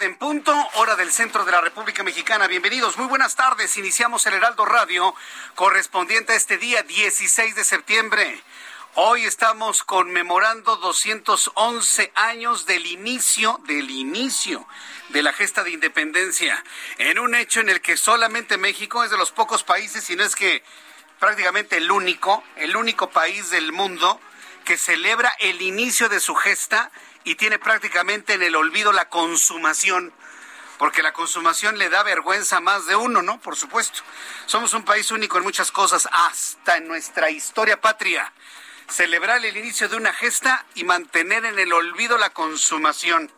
En punto, hora del centro de la República Mexicana. Bienvenidos, muy buenas tardes. Iniciamos el Heraldo Radio correspondiente a este día 16 de septiembre. Hoy estamos conmemorando 211 años del inicio, del inicio de la gesta de independencia, en un hecho en el que solamente México es de los pocos países, si no es que prácticamente el único, el único país del mundo que celebra el inicio de su gesta y tiene prácticamente en el olvido la consumación. Porque la consumación le da vergüenza a más de uno, ¿no? Por supuesto. Somos un país único en muchas cosas, hasta en nuestra historia patria. Celebrar el inicio de una gesta y mantener en el olvido la consumación.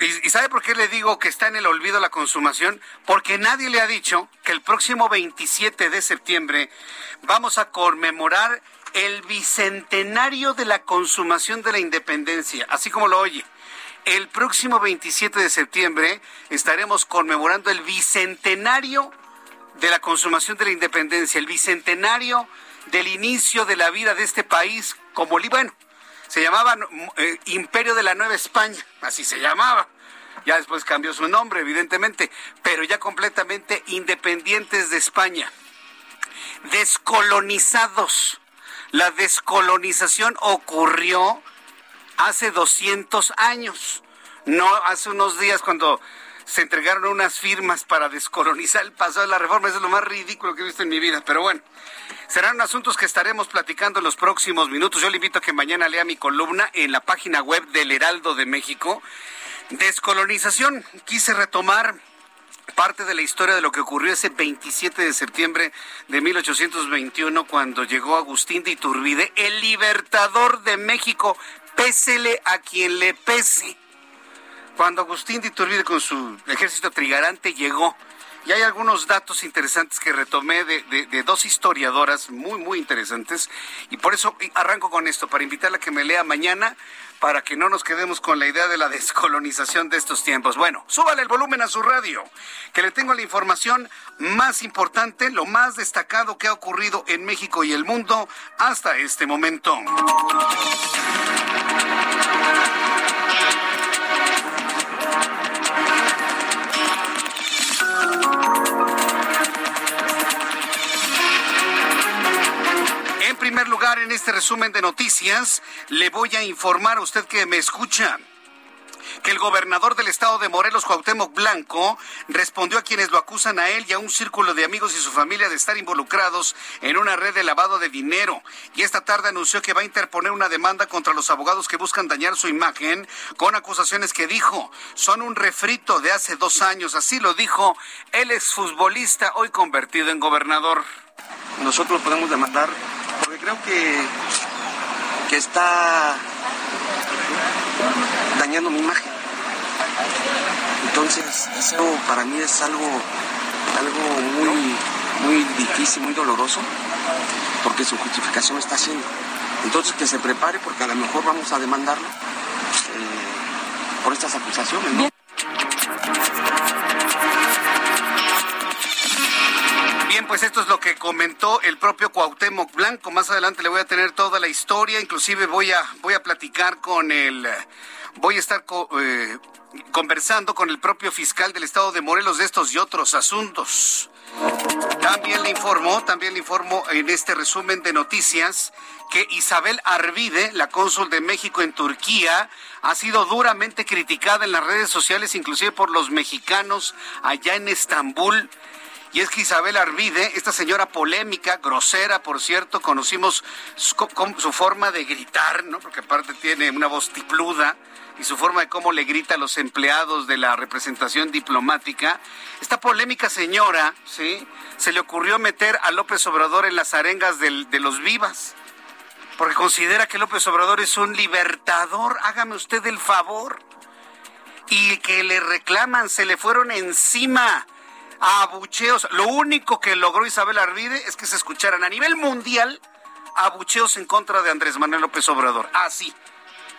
¿Y, sabe por qué le digo que está en el olvido la consumación? Porque nadie le ha dicho que el próximo 27 de septiembre vamos a conmemorar el bicentenario de la consumación de la independencia, así como lo oye. El próximo 27 de septiembre estaremos conmemorando el bicentenario de la consumación de la independencia, el bicentenario del inicio de la vida de este país como, bueno, se llamaba eh, Imperio de la Nueva España, así se llamaba. Ya después cambió su nombre, evidentemente, pero ya completamente independientes de España, descolonizados la descolonización ocurrió hace 200 años, no hace unos días cuando se entregaron unas firmas para descolonizar el pasado de la reforma. Es lo más ridículo que he visto en mi vida. Pero bueno, serán asuntos que estaremos platicando en los próximos minutos. Yo le invito a que mañana lea mi columna en la página web del Heraldo de México. Descolonización. Quise retomar parte de la historia de lo que ocurrió ese 27 de septiembre de 1821 cuando llegó Agustín de Iturbide, el libertador de México, pésele a quien le pese. Cuando Agustín de Iturbide con su ejército trigarante llegó, y hay algunos datos interesantes que retomé de, dos historiadoras muy, muy interesantes. Y por eso arranco con esto, para invitarla a que me lea mañana para que no nos quedemos con la idea de la descolonización de estos tiempos. Bueno, súbale el volumen a su radio, que le tengo la información más importante, lo más destacado que ha ocurrido en México y el mundo hasta este momento. Primer lugar, en este resumen de noticias, le voy a informar a usted que me escucha que el gobernador del estado de Morelos, Cuauhtémoc Blanco, respondió a quienes lo acusan a él y a un círculo de amigos y su familia de estar involucrados en una red de lavado de dinero. Y esta tarde anunció que va a interponer una demanda contra los abogados que buscan dañar su imagen con acusaciones que dijo son un refrito de hace dos años. Así lo dijo el exfutbolista hoy convertido en gobernador. Nosotros podemos demandar porque creo que, que está dañando mi imagen. Entonces, eso para mí es algo, algo muy, muy difícil, muy doloroso, porque su justificación está haciendo. Entonces, que se prepare porque a lo mejor vamos a demandarlo eh, por estas acusaciones. Pues esto es lo que comentó el propio Cuauhtémoc Blanco. Más adelante le voy a tener toda la historia, inclusive voy a voy a platicar con el voy a estar eh, conversando con el propio fiscal del estado de Morelos de estos y otros asuntos. También le informó, también le informó en este resumen de noticias que Isabel Arvide, la cónsul de México en Turquía, ha sido duramente criticada en las redes sociales, inclusive por los mexicanos allá en Estambul. Y es que Isabel Arvide, esta señora polémica, grosera, por cierto, conocimos su, su forma de gritar, ¿no? Porque aparte tiene una voz tipluda y su forma de cómo le grita a los empleados de la representación diplomática. Esta polémica señora, ¿sí? Se le ocurrió meter a López Obrador en las arengas de los vivas, porque considera que López Obrador es un libertador. Hágame usted el favor. Y que le reclaman, se le fueron encima abucheos. Lo único que logró Isabel Arvide es que se escucharan a nivel mundial abucheos en contra de Andrés Manuel López Obrador. Así. Ah,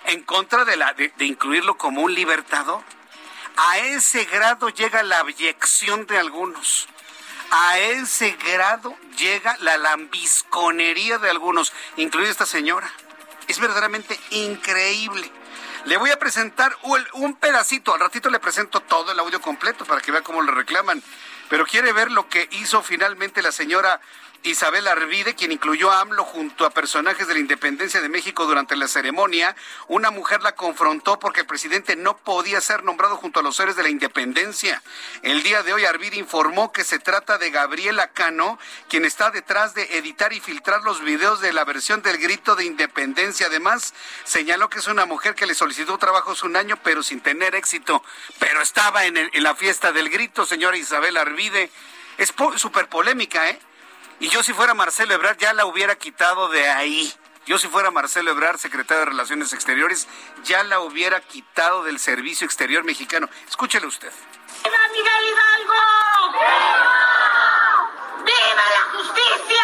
en contra de, la, de, incluirlo como un libertador. A ese grado llega la abyección de algunos. A ese grado llega la lambisconería de algunos, incluida esta señora. Es verdaderamente increíble. Le voy a presentar un, pedacito, al ratito le presento todo el audio completo para que vea cómo le reclaman. Pero quiere ver lo que hizo finalmente la señora Isabel Arvide, quien incluyó a AMLO junto a personajes de la independencia de México durante la ceremonia. Una mujer la confrontó porque el presidente no podía ser nombrado junto a los héroes de la independencia. El día de hoy Arvide informó que se trata de Gabriela Cano, quien está detrás de editar y filtrar los videos de la versión del grito de independencia. Además, señaló que es una mujer que le solicitó trabajos un año, pero sin tener éxito. Pero estaba en, en la fiesta del grito, señora Isabel Arvide. Es súper polémica, ¿eh? Y yo si fuera Marcelo Ebrard ya la hubiera quitado de ahí. Yo si fuera Marcelo Ebrard, secretario de Relaciones Exteriores, ya la hubiera quitado del Servicio Exterior mexicano. Escúchele usted. ¡Viva Miguel Hidalgo! ¡Viva! ¡Viva la justicia!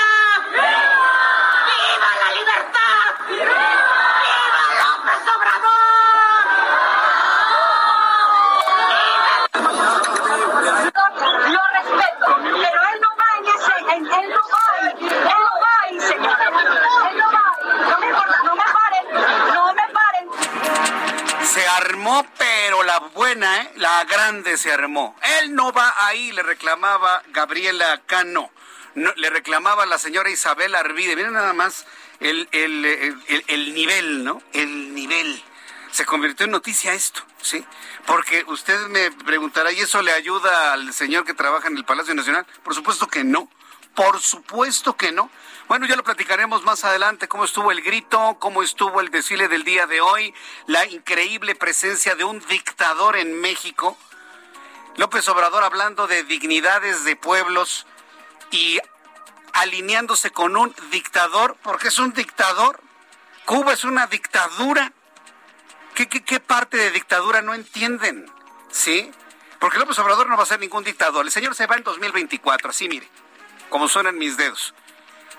¡Viva! ¡Viva la libertad! ¡Viva López Obrador! Lo respeto, pero él no va en ese, él no va, él no va ahí, señora, él no va ahí, no me importa, no me paren, no me paren. Se armó, pero la buena, ¿eh? la grande se armó. Él no va ahí, le reclamaba Gabriela Cano. No, le reclamaba la señora Isabel Arvide. Miren nada más el, el, el, el nivel, ¿no? El nivel se convirtió en noticia esto, ¿sí? Porque usted me preguntará, ¿y eso le ayuda al señor que trabaja en el Palacio Nacional? Por supuesto que no, por supuesto que no. Bueno, ya lo platicaremos más adelante, cómo estuvo el grito, cómo estuvo el desfile del día de hoy, la increíble presencia de un dictador en México. López Obrador hablando de dignidades de pueblos y alineándose con un dictador, porque es un dictador. Cuba es una dictadura. ¿Qué, qué, qué parte de dictadura no entienden? ¿Sí? Porque López Obrador no va a ser ningún dictador. El señor se va en 2024, así mire, como suenan mis dedos.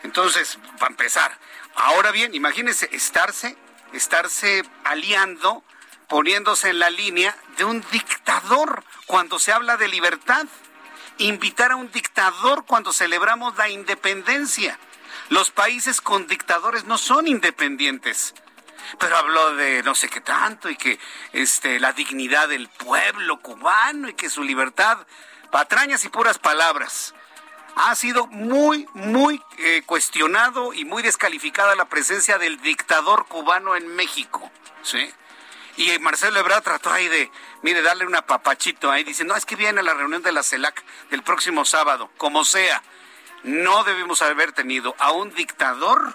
Entonces, para empezar. Ahora bien, imagínense estarse, estarse aliando, poniéndose en la línea de un dictador cuando se habla de libertad. Invitar a un dictador cuando celebramos la independencia. Los países con dictadores no son independientes pero habló de no sé qué tanto y que este la dignidad del pueblo cubano y que su libertad, patrañas y puras palabras. Ha sido muy, muy eh, cuestionado y muy descalificada la presencia del dictador cubano en México, ¿sí? Y Marcelo Ebrard trató ahí de, mire, darle un apapachito ahí, dice, no, es que viene a la reunión de la CELAC del próximo sábado, como sea. No debemos haber tenido a un dictador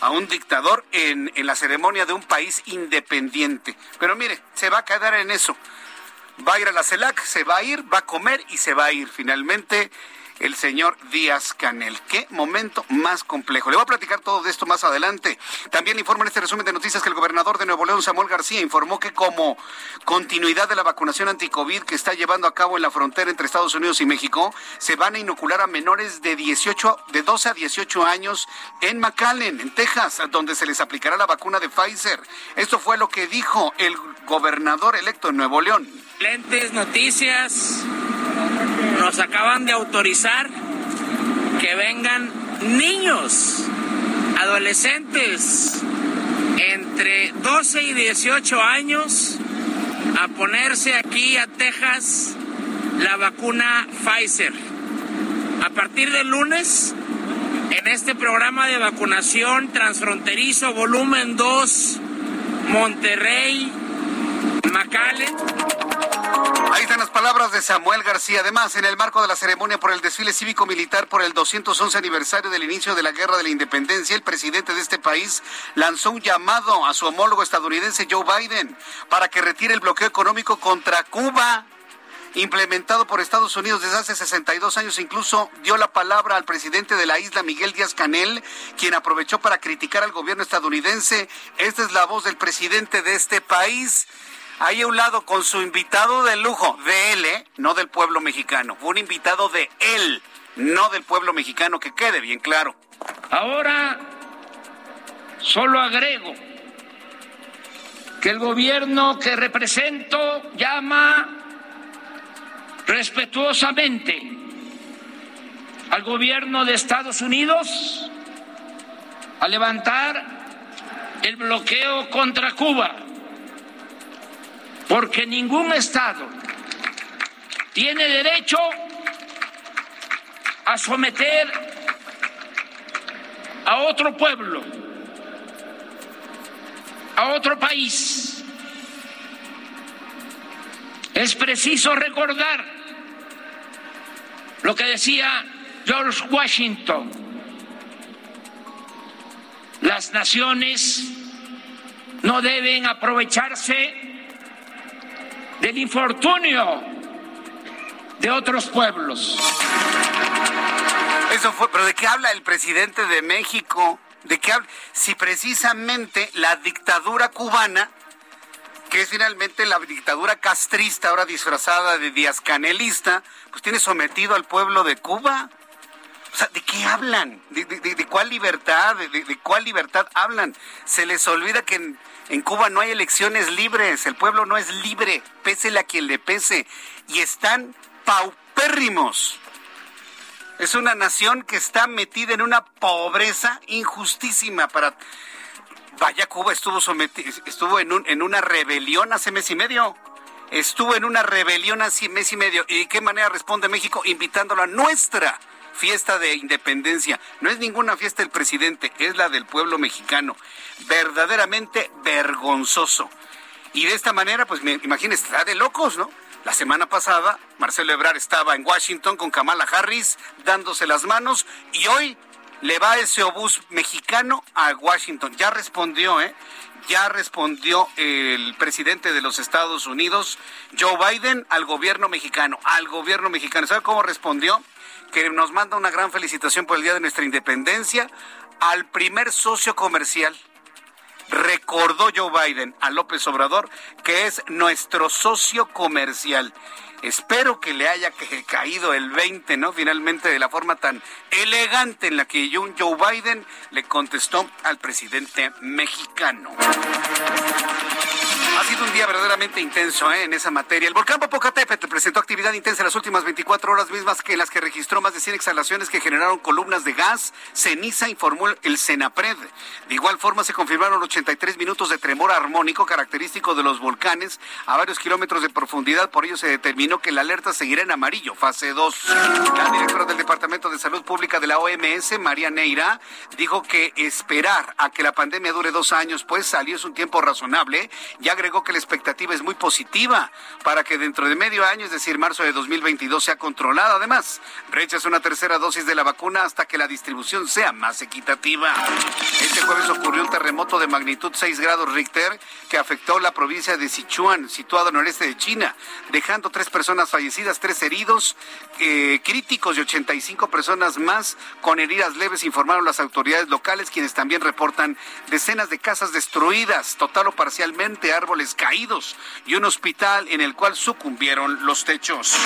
a un dictador en la ceremonia de un país independiente. Pero mire, se va a quedar en eso. Va a ir a la CELAC, se va a ir, va a comer y se va a ir. Finalmente, el señor Díaz Canel. Qué momento más complejo. Le voy a platicar todo de esto más adelante. También informo en este resumen de noticias que el gobernador de Nuevo León, Samuel García, informó que como continuidad de la vacunación anti-COVID que está llevando a cabo en la frontera entre Estados Unidos y México, se van a inocular a menores de 18, de 12 a 18 años en McAllen, en Texas, donde se les aplicará la vacuna de Pfizer. Esto fue lo que dijo el gobernador electo de Nuevo León. Lentes noticias nos acaban de autorizar que vengan niños, adolescentes entre 12 y 18 años a ponerse aquí a Texas la vacuna Pfizer. A partir del lunes, en este programa de vacunación transfronterizo volumen 2, Monterrey, McAllen. Ahí están las palabras de Samuel García. Además, en el marco de la ceremonia por el desfile cívico-militar por el 211 aniversario del inicio de la Guerra de la Independencia, el presidente de este país lanzó un llamado a su homólogo estadounidense Joe Biden para que retire el bloqueo económico contra Cuba implementado por Estados Unidos desde hace 62 años. Incluso dio la palabra al presidente de la isla, Miguel Díaz Canel, quien aprovechó para criticar al gobierno estadounidense. Esta es la voz del presidente de este país. Ahí a un lado con su invitado de lujo, de él, ¿eh? no del pueblo mexicano. Un invitado de él, no del pueblo mexicano, que quede bien claro. Ahora solo agrego que el gobierno que represento llama respetuosamente al gobierno de Estados Unidos a levantar el bloqueo contra Cuba, porque ningún Estado tiene derecho a someter a otro pueblo, a otro país. Es preciso recordar lo que decía George Washington, las naciones no deben aprovecharse del infortunio de otros pueblos. Eso fue, pero ¿de qué habla el presidente de México? ¿De qué habla? Si precisamente la dictadura cubana que es finalmente la dictadura castrista, ahora disfrazada de Díaz Canelista, pues tiene sometido al pueblo de Cuba. O sea, ¿de qué hablan? ¿De, cuál libertad? ¿De, cuál libertad hablan? Se les olvida que en, en, Cuba no hay elecciones libres, el pueblo no es libre, pésele a quien le pese, y están paupérrimos. Es una nación que está metida en una pobreza injustísima para Vaya, Cuba estuvo sometido, estuvo en, en una rebelión hace mes y medio. Estuvo en una rebelión hace mes y medio. ¿Y de qué manera responde México? Invitándolo a nuestra fiesta de independencia. No es ninguna fiesta del presidente, es la del pueblo mexicano. Verdaderamente vergonzoso. Y de esta manera, pues me imagínese, está de locos, ¿no? La semana pasada, Marcelo Ebrard estaba en Washington con Kamala Harris dándose las manos y hoy le va ese obús mexicano a Washington. Ya respondió, ¿eh? Ya respondió el presidente de los Estados Unidos, Joe Biden, al gobierno mexicano, al gobierno mexicano. ¿Sabe cómo respondió? Que nos manda una gran felicitación por el Día de nuestra Independencia al primer socio comercial. Recordó Joe Biden a López Obrador que es nuestro socio comercial. Espero que le haya caído el 20, ¿no? Finalmente, de la forma tan elegante en la que Joe Biden le contestó al presidente mexicano. Sido un día verdaderamente intenso ¿eh? en esa materia. El volcán Popocatépetl presentó actividad intensa en las últimas 24 horas mismas en las que registró más de 100 exhalaciones que generaron columnas de gas, ceniza, informó el Senapred. De igual forma se confirmaron 83 minutos de tremor armónico característico de los volcanes a varios kilómetros de profundidad. Por ello se determinó que la alerta seguirá en amarillo, fase 2. La directora del Departamento de Salud Pública de la OMS, María Neira, dijo que esperar a que la pandemia dure dos años, pues salió es un tiempo razonable y agregó que la expectativa es muy positiva para que dentro de medio año, es decir, marzo de 2022, sea controlada. Además, rechazó una tercera dosis de la vacuna hasta que la distribución sea más equitativa. Este jueves ocurrió un terremoto de magnitud 6 grados Richter que afectó la provincia de Sichuan, situada al noreste de China, dejando tres personas fallecidas, tres heridos eh, críticos y 85 personas más con heridas leves, informaron las autoridades locales, quienes también reportan decenas de casas destruidas, total o parcialmente, árboles caídos y un hospital en el cual sucumbieron los techos.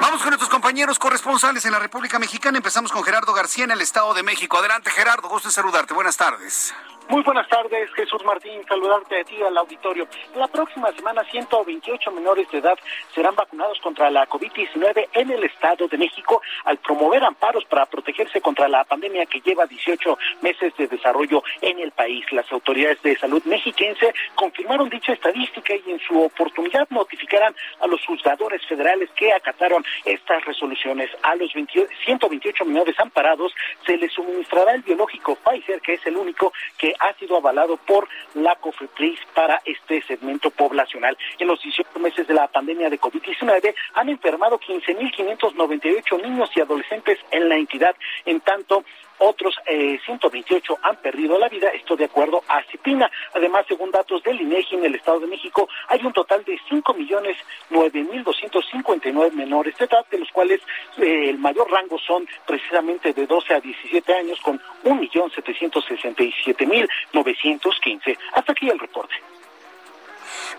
Vamos con nuestros compañeros corresponsales en la República Mexicana. Empezamos con Gerardo García en el Estado de México. Adelante, Gerardo. Gusto en saludarte. Buenas tardes. Muy buenas tardes, Jesús Martín. Saludarte a ti al auditorio. La próxima semana, 128 menores de edad serán vacunados contra la COVID-19 en el Estado de México al promover amparos para protegerse contra la pandemia que lleva 18 meses de desarrollo en el país. Las autoridades de salud mexiquense confirmaron dicha estadística y en su oportunidad notificarán a los juzgadores federales que acataron estas resoluciones. A los 128 menores amparados se les suministrará el biológico Pfizer, que es el único que ha sido avalado por la COFEPRIS para este segmento poblacional. En los 18 meses de la pandemia de COVID-19 han enfermado 15.598 niños y adolescentes en la entidad. En tanto, otros eh, 128 han perdido la vida, esto de acuerdo a CIPINA. Además, según datos del INEGI en el Estado de México, hay un total de 5 millones 9 mil 259 menores de edad, de los cuales eh, el mayor rango son precisamente de 12 a 17 años, con 1 millón 767 mil 915. Hasta aquí el reporte.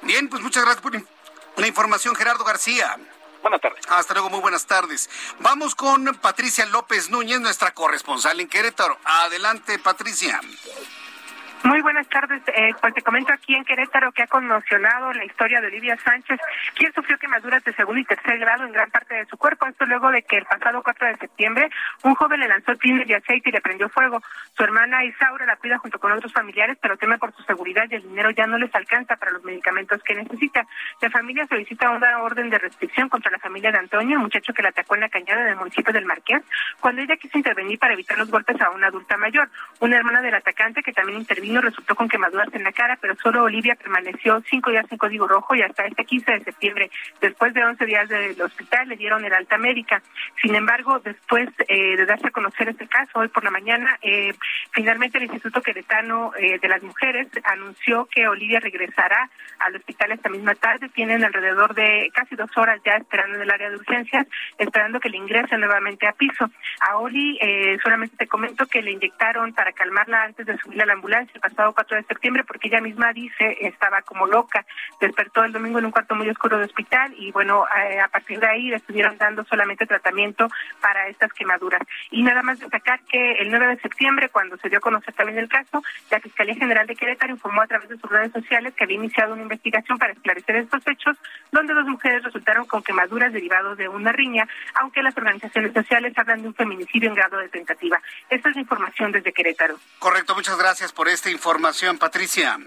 Bien, pues muchas gracias por la información, Gerardo García. Buenas tardes. Hasta luego, muy buenas tardes. Vamos con Patricia López Núñez, nuestra corresponsal en Querétaro. Adelante, Patricia. Muy buenas tardes. Eh, pues te comento aquí en Querétaro que ha conmocionado la historia de Olivia Sánchez, quien sufrió quemaduras de segundo y tercer grado en gran parte de su cuerpo. Esto luego de que el pasado 4 de septiembre un joven le lanzó tiner de aceite y le prendió fuego. Su hermana Isaura la cuida junto con otros familiares, pero teme por su seguridad y el dinero ya no les alcanza para los medicamentos que necesita. La familia solicita una orden de restricción contra la familia de Antonio, el muchacho que la atacó en la cañada del municipio del Marqués, cuando ella quiso intervenir para evitar los golpes a una adulta mayor. Una hermana del atacante que también intervino resultó con quemaduras en la cara, pero solo Olivia permaneció cinco días en código rojo y hasta este 15 de septiembre, después de 11 días del hospital, le dieron el alta médica. Sin embargo, después eh, de darse a conocer este caso, hoy por la mañana, eh, finalmente el Instituto Queretano eh, de las Mujeres anunció que Olivia regresará al hospital esta misma tarde. Tienen alrededor de casi dos horas ya esperando en el área de urgencias, esperando que le ingrese nuevamente a piso. A Oli solamente te comento que le inyectaron para calmarla antes de subir a la ambulancia pasado 4 de septiembre porque ella misma dice estaba como loca. Despertó el domingo en un cuarto muy oscuro de hospital y bueno, a, partir de ahí le estuvieron dando solamente tratamiento para estas quemaduras. Y nada más destacar que el 9 de septiembre, cuando se dio a conocer también el caso, la Fiscalía General de Querétaro informó a través de sus redes sociales que había iniciado una investigación para esclarecer estos hechos, donde dos mujeres resultaron con quemaduras derivadas de una riña, aunque las organizaciones sociales hablan de un feminicidio en grado de tentativa. Esta es la información desde Querétaro. Correcto, muchas gracias por esta información Patricia.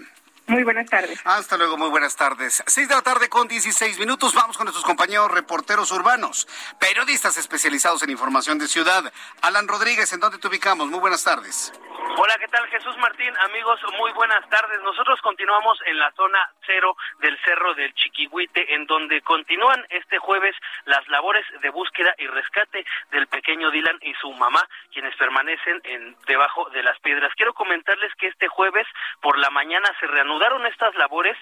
Muy buenas tardes. Hasta luego, muy buenas tardes. Seis de la tarde con 16 minutos. Vamos con nuestros compañeros reporteros urbanos, periodistas especializados en información de ciudad. Alan Rodríguez, ¿en dónde te ubicamos? Muy buenas tardes. Hola, ¿qué tal Jesús Martín? Amigos, muy buenas tardes. Nosotros continuamos en la zona cero del Cerro del Chiquihuite, en donde continúan este jueves las labores de búsqueda y rescate del pequeño Dylan y su mamá, quienes permanecen en, debajo de las piedras. Quiero comentarles que este jueves por la mañana se reanudaron estas labores,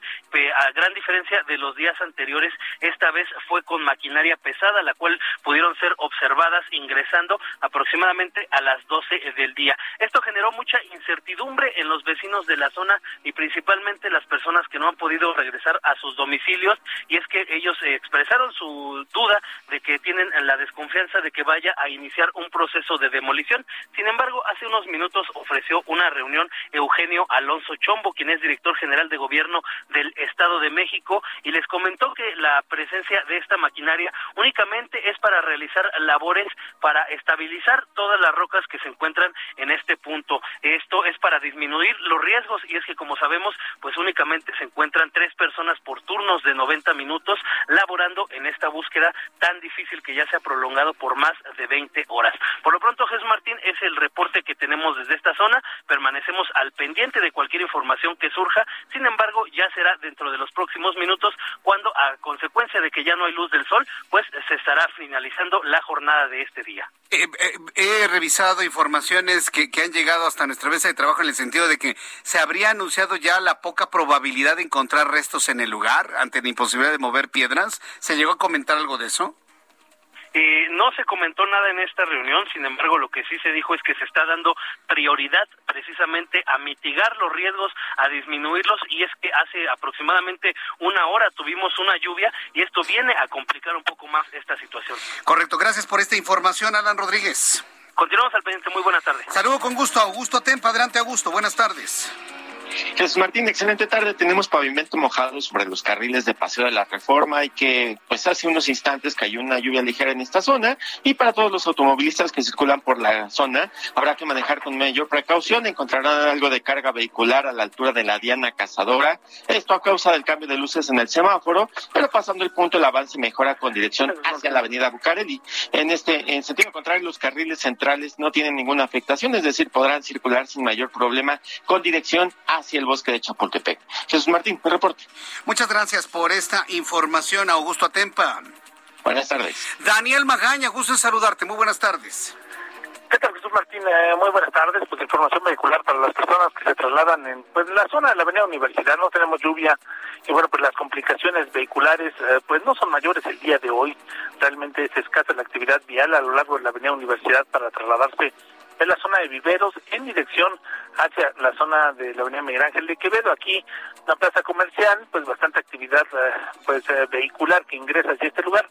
a gran diferencia de los días anteriores, esta vez fue con maquinaria pesada, la cual pudieron ser observadas ingresando aproximadamente a las 12 del día. Esto generó mucha incertidumbre en los vecinos de la zona y principalmente las personas que no han podido regresar a sus domicilios y es que ellos expresaron su duda de que tienen la desconfianza de que vaya a iniciar un proceso de demolición. Sin embargo, hace unos minutos ofreció una reunión Eugenio Alonso Chombo, quien es director general de gobierno del Estado de México y les comentó que la presencia de esta maquinaria únicamente es para realizar labores para estabilizar todas las rocas que se encuentran en este punto. Esto es para disminuir los riesgos y es que como sabemos, pues únicamente se encuentran tres personas por turnos de 90 minutos laborando en esta búsqueda tan difícil que ya se ha prolongado por más de 20 horas. Por lo pronto, Jesús Martín, es el reporte que tenemos desde esta zona. Permanecemos al pendiente de cualquier información que surja. Sin embargo, ya será dentro de los próximos minutos cuando, a consecuencia de que ya no hay luz del sol, pues se estará finalizando la jornada de este día. Eh, eh, he revisado informaciones que, que han llegado hasta nuestra mesa de trabajo en el sentido de que se habría anunciado ya la poca probabilidad de encontrar restos en el lugar ante la imposibilidad de mover piedras. ¿Se llegó a comentar algo de eso? Eh, no se comentó nada en esta reunión, sin embargo, lo que sí se dijo es que se está dando prioridad precisamente a mitigar los riesgos, a disminuirlos, y es que hace aproximadamente una hora tuvimos una lluvia y esto viene a complicar un poco más esta situación. Correcto, gracias por esta información, Alan Rodríguez. Continuamos al pendiente, muy buenas tardes. Saludo con gusto a Augusto Tempa, adelante Augusto, buenas tardes. Jesús Martín, excelente tarde. Tenemos pavimento mojado sobre los carriles de Paseo de la Reforma y que pues hace unos instantes cayó una lluvia ligera en esta zona y para todos los automovilistas que circulan por la zona habrá que manejar con mayor precaución. Encontrarán algo de carga vehicular a la altura de la Diana Cazadora. Esto a causa del cambio de luces en el semáforo, pero pasando el punto el avance mejora con dirección hacia la avenida Bucareli. En este en sentido contrario, los carriles centrales no tienen ninguna afectación, es decir, podrán circular sin mayor problema con dirección hacia el bosque de Chapultepec. Jesús Martín, el reporte. Muchas gracias por esta información, Augusto Atempa. Buenas tardes. Daniel Magaña, gusto en saludarte. Muy buenas tardes. ¿Qué tal, Jesús Martín? Eh, muy buenas tardes. Pues información vehicular para las personas que se trasladan en pues, la zona de la Avenida Universidad. No tenemos lluvia y bueno, pues las complicaciones vehiculares eh, pues no son mayores el día de hoy. Realmente es escasa la actividad vial a lo largo de la Avenida Universidad para trasladarse en la zona de viveros en dirección hacia la zona de la Avenida Miguel Ángel de Quevedo. Aquí, la plaza comercial, pues bastante actividad eh, pues eh, vehicular que ingresa hacia este lugar.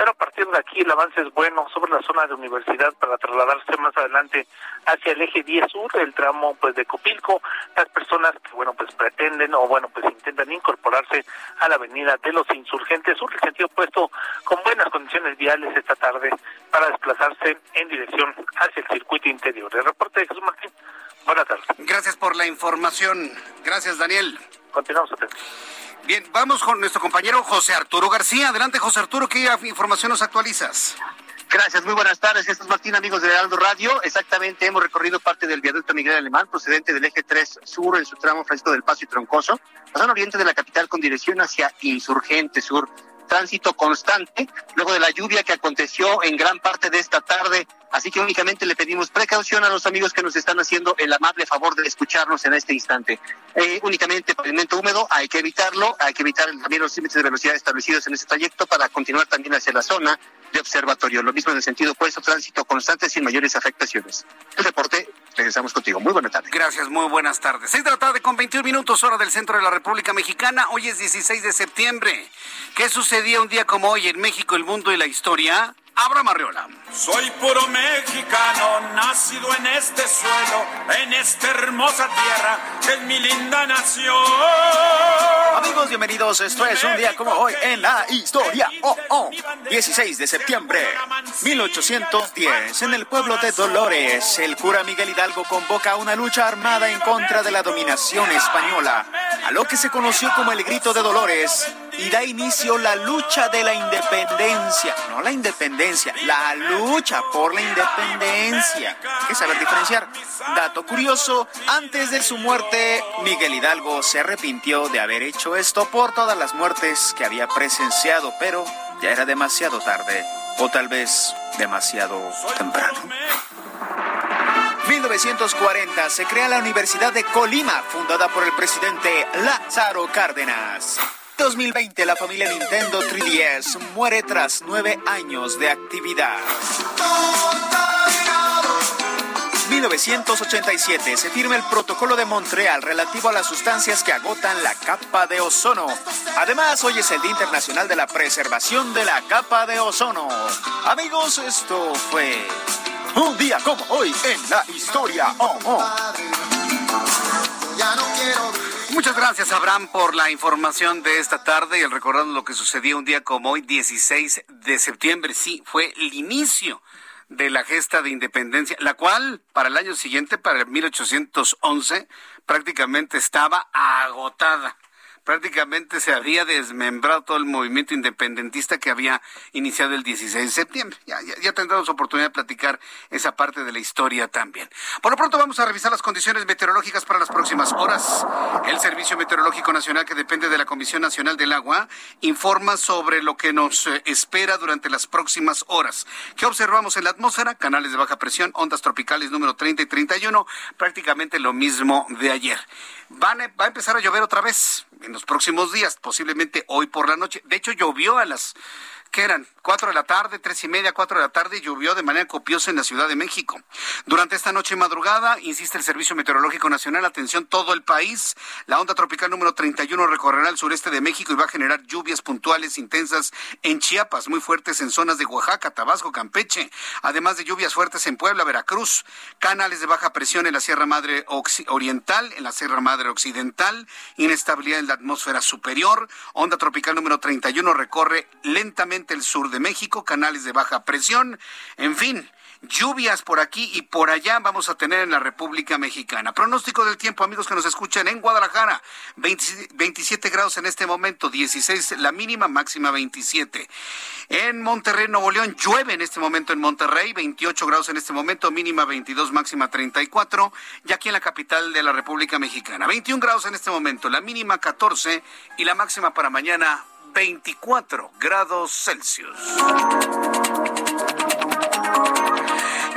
Pero a partir de aquí el avance es bueno sobre la zona de universidad para trasladarse más adelante hacia el eje 10 sur, el tramo pues de Copilco, las personas que bueno pues pretenden o bueno pues intentan incorporarse a la avenida de los insurgentes sur, el sentido opuesto con buenas condiciones viales esta tarde para desplazarse en dirección hacia el circuito interior. El reporte de Jesús Martín. Buenas tardes. Gracias por la información. Gracias, Daniel. Continuamos atentos. Bien, vamos con nuestro compañero José Arturo García. Adelante, José Arturo, ¿qué información nos actualizas? Gracias, muy buenas tardes. Jesús Martín, amigos de Heraldo Radio. Exactamente, hemos recorrido parte del viaducto Miguel Alemán, procedente del eje 3 sur en su tramo Francisco del Paso y Troncoso, zona oriente de la capital con dirección hacia Insurgente Sur. Tránsito constante, luego de la lluvia que aconteció en gran parte de esta tarde Así que únicamente le pedimos precaución a los amigos que nos están haciendo el amable favor de escucharnos en este instante. Eh, únicamente pavimento húmedo, hay que evitarlo, hay que evitar también los límites de velocidad establecidos en este trayecto para continuar también hacia la zona de observatorio. Lo mismo en el sentido opuesto, tránsito constante sin mayores afectaciones. El reporte, regresamos contigo. Muy buenas tardes. Gracias, muy buenas tardes. Seis de la tarde con 21 minutos, hora del centro de la República Mexicana. Hoy es 16 de septiembre. ¿Qué sucedía un día como hoy en México, el mundo y la historia? Abra Marriola. Soy puro mexicano, nacido en este suelo, en esta hermosa tierra, que es mi linda nación. Amigos, bienvenidos. Esto es un día como hoy en la historia. Oh, oh. 16 de septiembre, 1810, en el pueblo de Dolores, el cura Miguel Hidalgo convoca una lucha armada en contra de la dominación española, a lo que se conoció como el Grito de Dolores, y da inicio la lucha de la independencia, no la independencia, la lucha por la independencia. Hay que saber diferenciar. Dato curioso, antes de su muerte, Miguel Hidalgo se arrepintió de haber hecho esto por todas las muertes que había presenciado, pero ya era demasiado tarde, o tal vez demasiado temprano. 1940 se crea la Universidad de Colima, fundada por el presidente Lázaro Cárdenas. 2020 la familia Nintendo 3DS muere tras nueve años de actividad. 1987 se firma el Protocolo de Montreal relativo a las sustancias que agotan la capa de ozono. Además, hoy es el Día Internacional de la Preservación de la Capa de Ozono. Amigos, esto fue un día como hoy en la historia. Oh, oh. Muchas gracias, Abraham, por la información de esta tarde y el recordando lo que sucedió un día como hoy, 16 de septiembre. Sí, fue el inicio de la gesta de independencia, la cual para el año siguiente, para el 1811, prácticamente estaba agotada prácticamente se había desmembrado todo el movimiento independentista que había iniciado el 16 de septiembre. Ya, ya, tendremos oportunidad de platicar esa parte de la historia también. Por lo pronto vamos a revisar las condiciones meteorológicas para las próximas horas. El Servicio Meteorológico Nacional, que depende de la Comisión Nacional del Agua, informa sobre lo que nos eh, espera durante las próximas horas. ¿Qué observamos en la atmósfera? Canales de baja presión, ondas tropicales número 30 y 31, prácticamente lo mismo de ayer. Van va a empezar a llover otra vez en los próximos días, posiblemente hoy por la noche. De hecho, llovió a las ¿qué eran? Cuatro de la tarde, tres y media, cuatro de la tarde, llovió de manera copiosa en la Ciudad de México. Durante esta noche y madrugada, insiste el Servicio Meteorológico Nacional, atención todo el país, la onda tropical número 31 recorrerá el sureste de México y va a generar lluvias puntuales intensas en Chiapas, muy fuertes en zonas de Oaxaca, Tabasco, Campeche, además de lluvias fuertes en Puebla, Veracruz, canales de baja presión en la Sierra Madre Oriental, en la Sierra Madre Occidental, inestabilidad en la atmósfera superior, onda tropical número 31 recorre lentamente el sur de México, canales de baja presión, en fin, lluvias por aquí y por allá vamos a tener en la República Mexicana. Pronóstico del tiempo, amigos que nos escuchan en Guadalajara, 27 grados en este momento, 16 la mínima, máxima 27. En Monterrey, Nuevo León, llueve en este momento en Monterrey, 28 grados en este momento, mínima 22, máxima 34. Y aquí en la capital de la República Mexicana, 21 grados en este momento, la mínima 14 y la máxima para mañana 24 grados Celsius.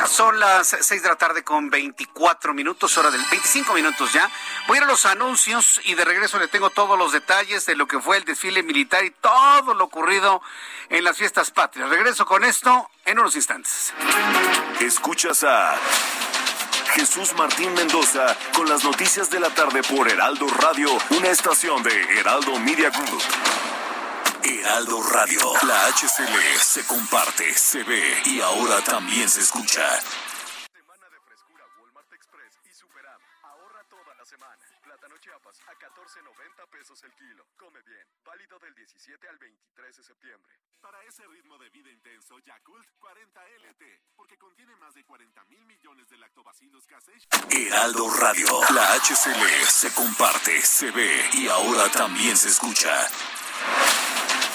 Son las 6 de la tarde con 24 minutos, hora del 25 minutos ya. Voy a ir a los anuncios y de regreso le tengo todos los detalles de lo que fue el desfile militar y todo lo ocurrido en las fiestas patrias. Regreso con esto en unos instantes. Escuchas a Jesús Martín Mendoza con las noticias de la tarde por Heraldo Radio, una estación de Heraldo Media Group. Heraldo Radio. La HCL se comparte, se ve y ahora también se escucha. Semana de frescura Walmart Express y Superam. Ahorra toda la semana. Plátano Chiapas a 14.90 pesos el kilo. Come bien. Válido del 17 al 23 de septiembre. Para ese ritmo de vida intenso, Yakult 40 LT, porque contiene más de 40 mil millones de lactobacilos caseiros. Heraldo Radio. La HCL se comparte, se ve y ahora también se escucha.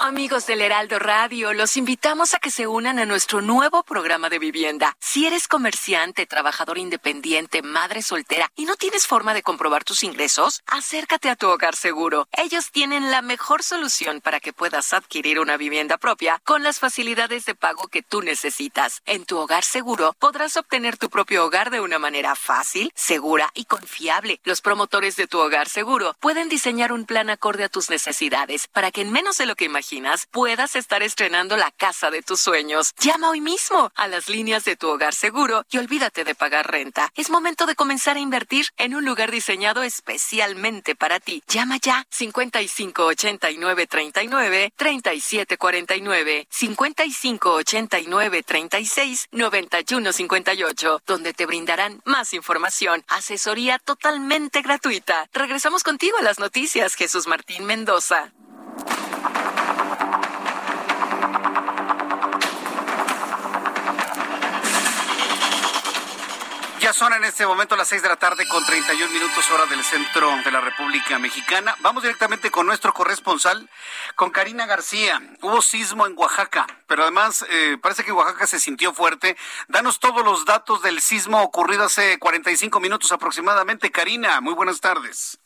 Amigos del Heraldo Radio, los invitamos a que se unan a nuestro nuevo programa de vivienda. Si eres comerciante, trabajador independiente, madre soltera y no tienes forma de comprobar tus ingresos, acércate a tu hogar seguro. Ellos tienen la mejor solución para que puedas adquirir una vivienda propia con las facilidades de pago que tú necesitas. En tu hogar seguro podrás obtener tu propio hogar de una manera fácil, segura y confiable. Los promotores de tu hogar seguro pueden diseñar un plan acorde a tus necesidades para que en menos de lo que imaginas puedas estar estrenando la casa de tus sueños. Llama hoy mismo a las líneas de tu hogar seguro y olvídate de pagar renta. Es momento de comenzar a invertir en un lugar diseñado especialmente para ti. Llama ya 5589 39 37 49 5589 36 91 58 donde te brindarán más información, asesoría totalmente gratuita. Regresamos contigo a las noticias, Jesús Martín Mendoza. Ya son en este momento las 6 de la tarde con 31 minutos hora del centro de la República Mexicana. Vamos directamente con nuestro corresponsal, con Karina García. Hubo sismo en Oaxaca, pero además eh, parece que Oaxaca se sintió fuerte. Danos todos los datos del sismo ocurrido hace 45 minutos aproximadamente. Karina, muy buenas tardes.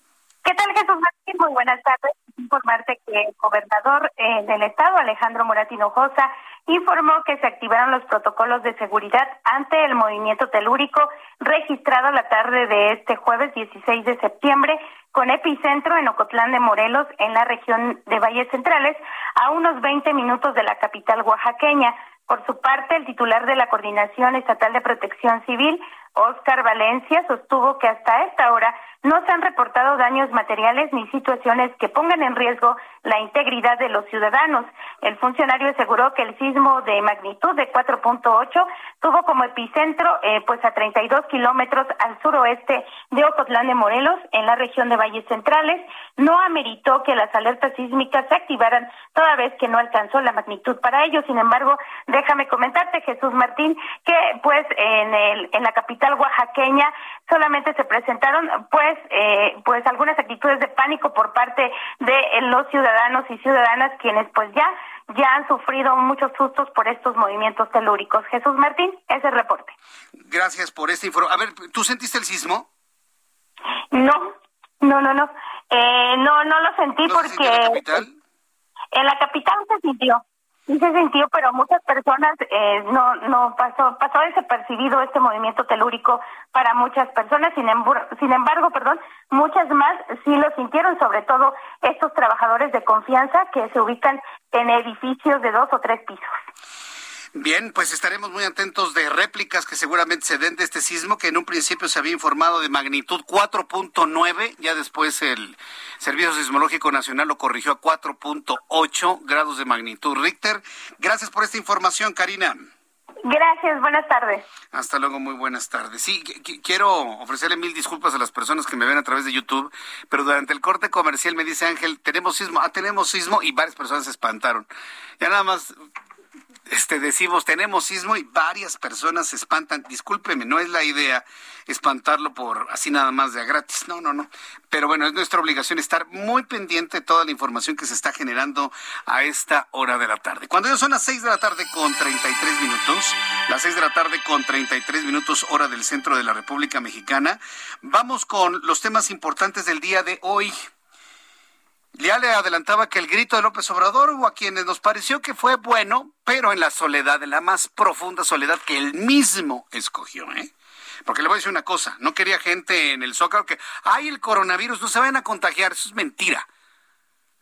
¿Qué tal, Jesús? Muy buenas tardes. Informarte que el gobernador eh, del estado, Alejandro Moratino Josa, informó que se activaron los protocolos de seguridad ante el movimiento telúrico registrado la tarde de este jueves 16 de septiembre con epicentro en Ocotlán de Morelos, en la región de Valles Centrales, a unos 20 minutos de la capital oaxaqueña. Por su parte, el titular de la Coordinación Estatal de Protección Civil, Oscar Valencia, sostuvo que hasta esta hora no se han reportado daños materiales ni situaciones que pongan en riesgo la integridad de los ciudadanos. El funcionario aseguró que el sismo de magnitud de 4.8 tuvo como epicentro eh, pues a 32 kilómetros al suroeste de Ocotlán de Morelos, en la región de Valles Centrales. No ameritó que las alertas sísmicas se activaran toda vez que no alcanzó la magnitud para ello. Sin embargo, déjame comentarte, Jesús Martín, que pues en, el, en la capital oaxaqueña solamente se presentaron pues eh, pues algunas actitudes de pánico por parte de eh, los ciudadanos y ciudadanas quienes pues ya ya han sufrido muchos sustos por estos movimientos telúricos. Jesús Martín, ese reporte. Gracias por este informe. A ver, ¿tú sentiste el sismo? No, no, no, no. Eh, no, no lo sentí porque... en la capital? En la capital se sintió. Sí se sintió, pero muchas personas eh, no no pasó pasó desapercibido este movimiento telúrico para muchas personas. Sin, sin embargo, perdón, muchas más sí lo sintieron, sobre todo estos trabajadores de confianza que se ubican en edificios de dos o tres pisos. Bien, pues estaremos muy atentos de réplicas que seguramente se den de este sismo, que en un principio se había informado de magnitud 4.9, ya después el Servicio Sismológico Nacional lo corrigió a 4.8 grados de magnitud Richter. Gracias por esta información, Karina. Gracias, buenas tardes. Hasta luego, muy buenas tardes. Sí, quiero ofrecerle mil disculpas a las personas que me ven a través de YouTube, pero durante el corte comercial me dice Ángel, tenemos sismo, ah, tenemos sismo, y varias personas se espantaron. Ya nada más este, decimos tenemos sismo y varias personas se espantan. Discúlpeme, no es la idea espantarlo por así nada más de a gratis. No, no, no. Pero bueno, es nuestra obligación estar muy pendiente de toda la información que se está generando a esta hora de la tarde. Cuando ya son las seis de la tarde con 33 minutos, las seis de la tarde con 33 minutos hora del centro de la República Mexicana, vamos con los temas importantes del día de hoy. Ya le adelantaba que el grito de López Obrador hubo a quienes nos pareció que fue bueno, pero en la soledad, en la más profunda soledad que él mismo escogió, ¿eh? Porque le voy a decir una cosa, no quería gente en el Zócalo que, ay, el coronavirus, no se vayan a contagiar, eso es mentira.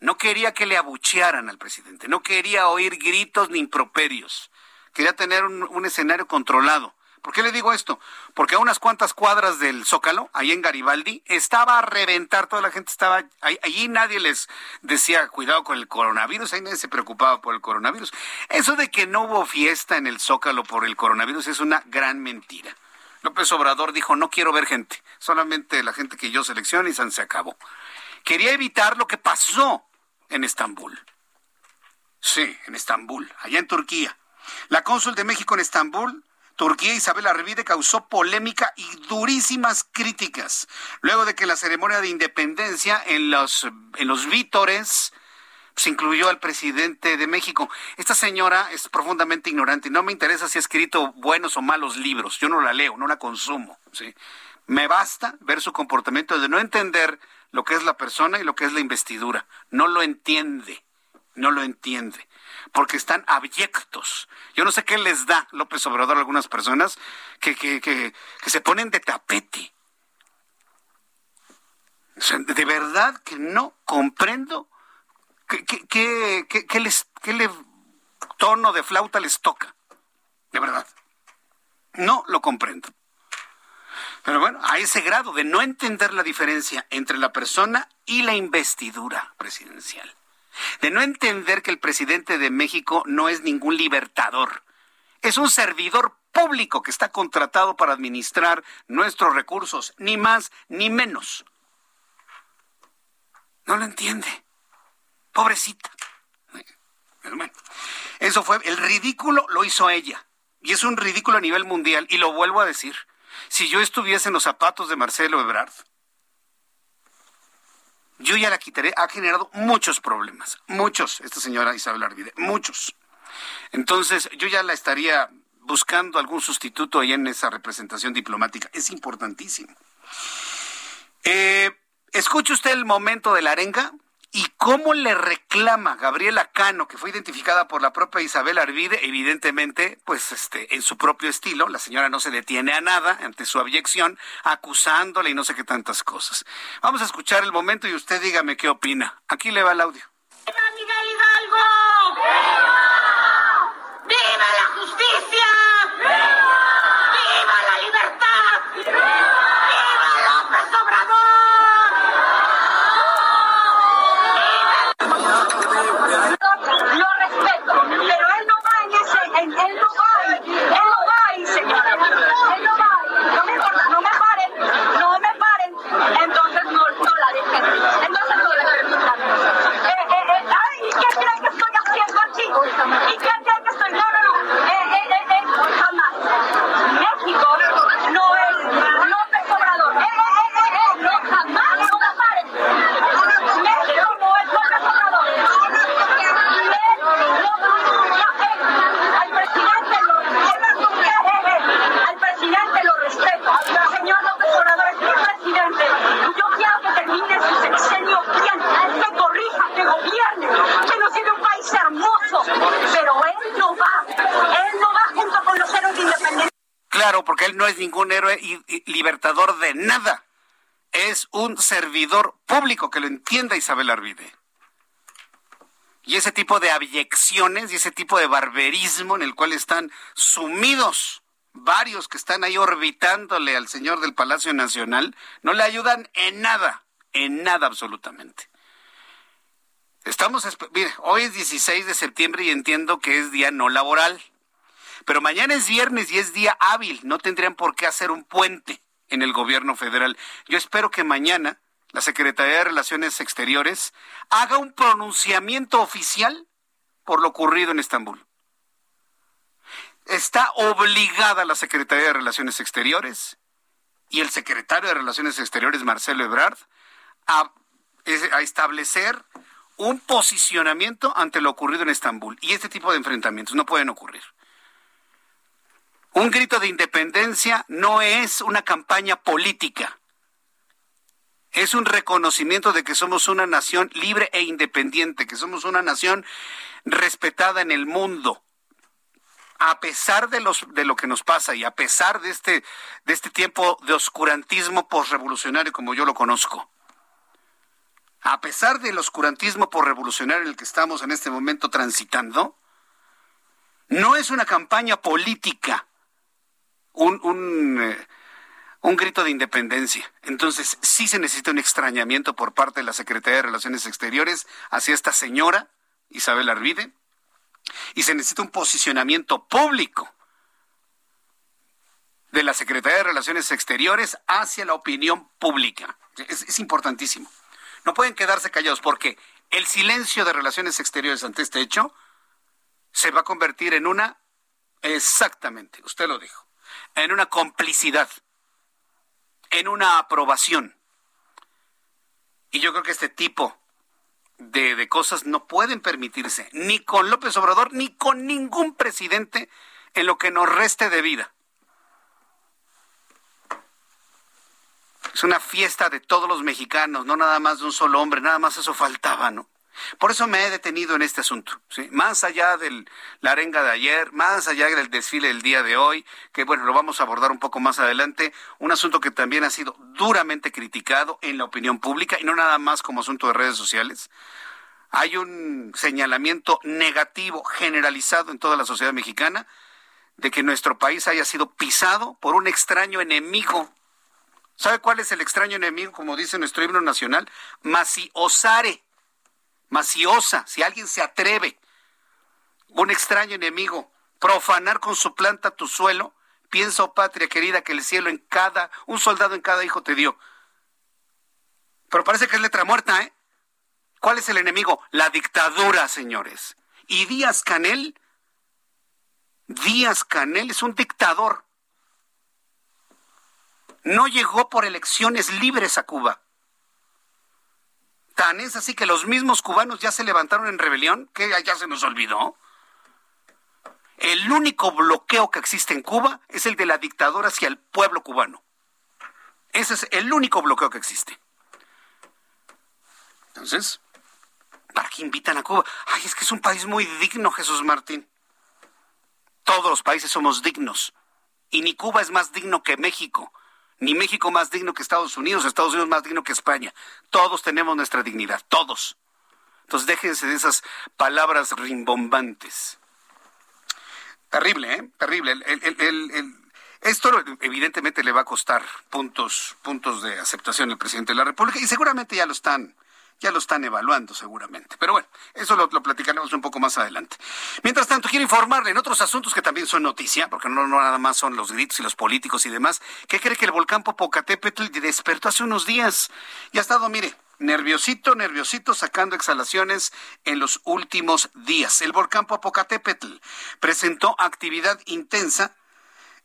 No quería que le abuchearan al presidente, no quería oír gritos ni improperios, quería tener un escenario controlado. ¿Por qué le digo esto? Porque a unas cuantas cuadras del Zócalo, ahí en Garibaldi, estaba a reventar, toda la gente estaba, allí nadie les decía cuidado con el coronavirus, ahí nadie se preocupaba por el coronavirus. Eso de que no hubo fiesta en el Zócalo por el coronavirus es una gran mentira. López Obrador dijo, no quiero ver gente, solamente la gente que yo selecciono y se acabó. Quería evitar lo que pasó en Estambul. Sí, en Estambul, allá en Turquía. La cónsul de México en Estambul Turquía Isabel Arvide causó polémica y durísimas críticas luego de que la ceremonia de independencia en los, en los vítores se incluyó al presidente de México. Esta señora es profundamente ignorante no me interesa si ha escrito buenos o malos libros. Yo no la leo, no la consumo. ¿sí? Me basta ver su comportamiento de no entender lo que es la persona y lo que es la investidura. No lo entiende, no lo entiende porque están abyectos. Yo no sé qué les da López Obrador a algunas personas que, que, que, se ponen de tapete. de verdad que no comprendo qué, qué, les, qué le, tono de flauta les toca. De verdad. No lo comprendo. Pero bueno, a ese grado de no entender la diferencia entre la persona y la investidura presidencial de no entender que el presidente de México no es ningún libertador. Es un servidor público que está contratado para administrar nuestros recursos, ni más ni menos. No lo entiende. Pobrecita. bueno, eso fue, el ridículo lo hizo ella. Y es un ridículo a nivel mundial. Y lo vuelvo a decir. Si yo estuviese en los zapatos de Marcelo Ebrard, yo ya la quitaré, ha generado muchos problemas, muchos, esta señora Isabel Arvide, muchos. Entonces, yo ya la estaría buscando algún sustituto ahí en esa representación diplomática. Es importantísimo. Eh, escuche usted el momento de la arenga y cómo le reclama Gabriela Cano, que fue identificada por la propia Isabel Arvide, evidentemente, pues este, en su propio estilo, la señora no se detiene a nada ante su abyección, acusándole y no sé qué tantas cosas. Vamos a escuchar el momento y usted dígame qué opina. Aquí le va el audio. ¡Viva Miguel Hidalgo! ¡Viva! ¡Viva ¿Y qué creen que estoy no es ningún héroe y, libertador de nada. Es un servidor público que lo entienda Isabel Arvide. Y ese tipo de abyecciones y ese tipo de barberismo en el cual están sumidos varios que están ahí orbitándole al señor del Palacio Nacional, no le ayudan en nada, en nada absolutamente. Estamos, hoy es 16 de septiembre y entiendo que es día no laboral. Pero mañana es viernes y es día hábil. No tendrían por qué hacer un puente en el gobierno federal. Yo espero que mañana la Secretaría de Relaciones Exteriores haga un pronunciamiento oficial por lo ocurrido en Estambul. Está obligada la Secretaría de Relaciones Exteriores y el secretario de Relaciones Exteriores, Marcelo Ebrard, a, a establecer un posicionamiento ante lo ocurrido en Estambul. Y este tipo de enfrentamientos no pueden ocurrir. Un grito de independencia no es una campaña política. Es un reconocimiento de que somos una nación libre e independiente, que somos una nación respetada en el mundo. A pesar de, de lo que nos pasa y a pesar de este, de este tiempo de oscurantismo postrevolucionario como yo lo conozco, a pesar del oscurantismo postrevolucionario en el que estamos en este momento transitando, no es una campaña política un, un, eh, un grito de independencia. Entonces, sí se necesita un extrañamiento por parte de la Secretaría de Relaciones Exteriores hacia esta señora, Isabel Arvide, y se necesita un posicionamiento público de la Secretaría de Relaciones Exteriores hacia la opinión pública. Es, es, importantísimo. No pueden quedarse callados porque el silencio de Relaciones Exteriores ante este hecho se va a convertir en una... Exactamente, usted lo dijo en una complicidad, en una aprobación. Y yo creo que este tipo de, cosas no pueden permitirse, ni con López Obrador, ni con ningún presidente en lo que nos reste de vida. Es una fiesta de todos los mexicanos, no nada más de un solo hombre, nada más eso faltaba, ¿no? Por eso me he detenido en este asunto, más allá de la arenga de ayer, más allá del desfile del día de hoy, que bueno, lo vamos a abordar un poco más adelante, un asunto que también ha sido duramente criticado en la opinión pública y no nada más como asunto de redes sociales. Hay un señalamiento negativo generalizado en toda la sociedad mexicana de que nuestro país haya sido pisado por un extraño enemigo. ¿Sabe cuál es el extraño enemigo, como dice nuestro himno nacional? Masi Osare maciosa, si alguien se atreve, un extraño enemigo, profanar con su planta tu suelo, piensa, oh patria querida, que el cielo en cada, un soldado en cada hijo te dio. Pero parece que es letra muerta, ¿eh? ¿Cuál es el enemigo? La dictadura, señores. Y Díaz Canel, Díaz Canel es un dictador. No llegó por elecciones libres a Cuba. Tan es así que los mismos cubanos ya se levantaron en rebelión, que ya se nos olvidó. El único bloqueo que existe en Cuba es el de la dictadura hacia el pueblo cubano. Ese es el único bloqueo que existe. Entonces, ¿para qué invitan a Cuba? Ay, es que es un país muy digno, Jesús Martín. Todos los países somos dignos. Y ni Cuba es más digno que México ni México más digno que Estados Unidos, Estados Unidos más digno que España. Todos tenemos nuestra dignidad, todos. Entonces déjense de esas palabras rimbombantes. Terrible, ¿eh? Terrible. esto evidentemente le va a costar puntos, puntos de aceptación al presidente de la República y seguramente ya lo están ya lo están evaluando seguramente. Pero bueno, eso lo, platicaremos un poco más adelante. Mientras tanto, quiero informarle en otros asuntos que también son noticia, porque no, no nada más son los gritos y los políticos y demás, que cree que el volcán Popocatépetl despertó hace unos días y ha estado, mire, nerviosito, nerviosito, sacando exhalaciones en los últimos días. El volcán Popocatépetl presentó actividad intensa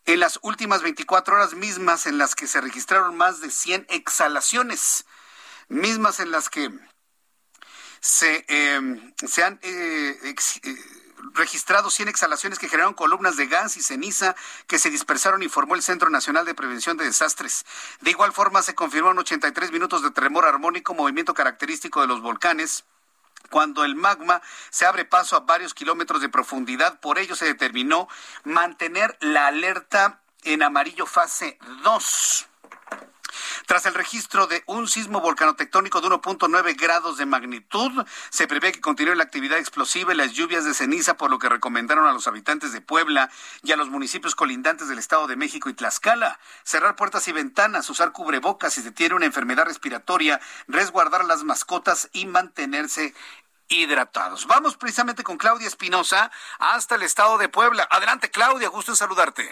en las últimas 24 horas mismas en las que se registraron más de 100 exhalaciones mismas en las que se, em, se han eh, eh, registrado 100 exhalaciones que generaron columnas de gas y ceniza que se dispersaron, informó el Centro Nacional de Prevención de Desastres. De igual forma, se confirmaron 83 minutos de tremor armónico, movimiento característico de los volcanes cuando el magma se abre paso a varios kilómetros de profundidad. Por ello se determinó mantener la alerta en amarillo fase 2. Tras el registro de un sismo volcanotectónico de 1.9 grados de magnitud, se prevé que continúe la actividad explosiva y las lluvias de ceniza, por lo que recomendaron a los habitantes de Puebla y a los municipios colindantes del Estado de México y Tlaxcala cerrar puertas y ventanas, usar cubrebocas si se tiene una enfermedad respiratoria, resguardar las mascotas y mantenerse hidratados. Vamos precisamente con Claudia Espinosa hasta el Estado de Puebla. Adelante, Claudia, gusto en saludarte.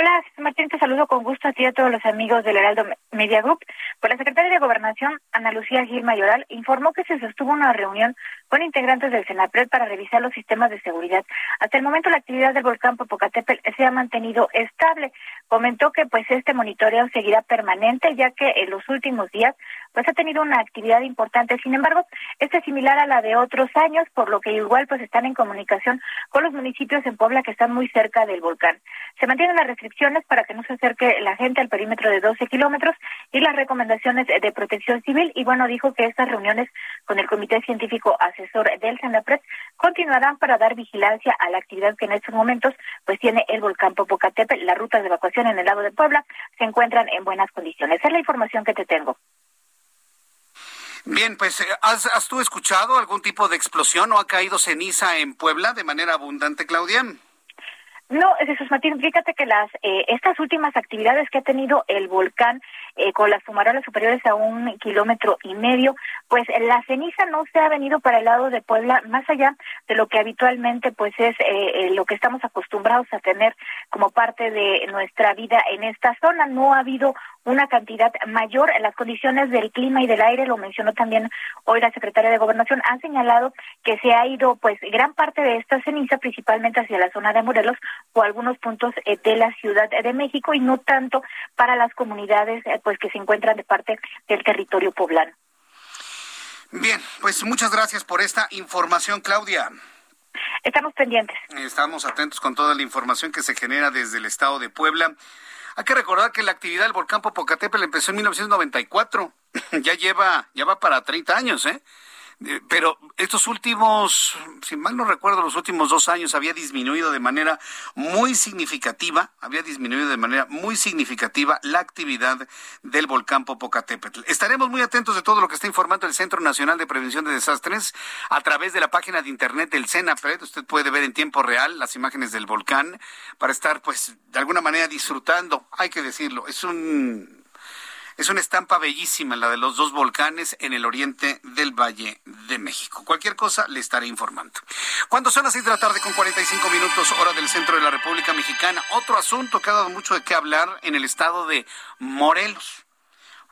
Hola, Martín, te saludo con gusto a ti y a todos los amigos del Heraldo Media Group. Pues la secretaria de Gobernación, Ana Lucía Gil Mayoral, informó que se sostuvo una reunión con integrantes del Senapred para revisar los sistemas de seguridad. Hasta el momento la actividad del volcán Popocatépetl se ha mantenido estable. Comentó que pues este monitoreo seguirá permanente ya que en los últimos días pues ha tenido una actividad importante. Sin embargo, esta es similar a la de otros años, por lo que igual pues están en comunicación con los municipios en Puebla que están muy cerca del volcán. Se mantienen las para que no se acerque la gente al perímetro de 12 kilómetros y las recomendaciones de protección civil. Y bueno, dijo que estas reuniones con el Comité Científico Asesor del Senapred continuarán para dar vigilancia a la actividad que en estos momentos pues tiene el volcán Popocatépetl. Las rutas de evacuación en el lado de Puebla se encuentran en buenas condiciones. Es la información que te tengo. Bien, pues, ¿has, ¿has tú escuchado algún tipo de explosión o ha caído ceniza en Puebla de manera abundante, Claudia? No, Jesús Martín, fíjate que las eh, estas últimas actividades que ha tenido el volcán eh, con las fumarolas superiores a un kilómetro y medio, pues la ceniza no se ha venido para el lado de Puebla más allá de lo que habitualmente pues es eh, lo que estamos acostumbrados a tener como parte de nuestra vida en esta zona. No ha habido una cantidad mayor. Las condiciones del clima y del aire, lo mencionó también hoy la secretaria de Gobernación, han señalado que se ha ido pues gran parte de esta ceniza principalmente hacia la zona de Morelos o algunos puntos eh, de la Ciudad de México y no tanto para las comunidades eh, pues que se encuentran de parte del territorio poblano. Bien, pues muchas gracias por esta información, Claudia. Estamos pendientes. Estamos atentos con toda la información que se genera desde el estado de Puebla. Hay que recordar que la actividad del volcán Popocatépetl empezó en 1994. ya lleva, ya va para 30 años, ¿eh? Eh, pero estos últimos, si mal no recuerdo, los últimos dos años había disminuido de manera muy significativa, había disminuido de manera muy significativa la actividad del volcán Popocatépetl. Estaremos muy atentos de todo lo que está informando el Centro Nacional de Prevención de Desastres a través de la página de internet del CENAPRED. Usted puede ver en tiempo real las imágenes del volcán para estar, pues, de alguna manera disfrutando. Hay que decirlo, es un es una estampa bellísima la de los dos volcanes en el oriente del Valle de México. Cualquier cosa le estaré informando. Cuando son las seis de la tarde con 45 minutos, hora del centro de la República Mexicana, otro asunto que ha dado mucho de qué hablar en el estado de Morelos.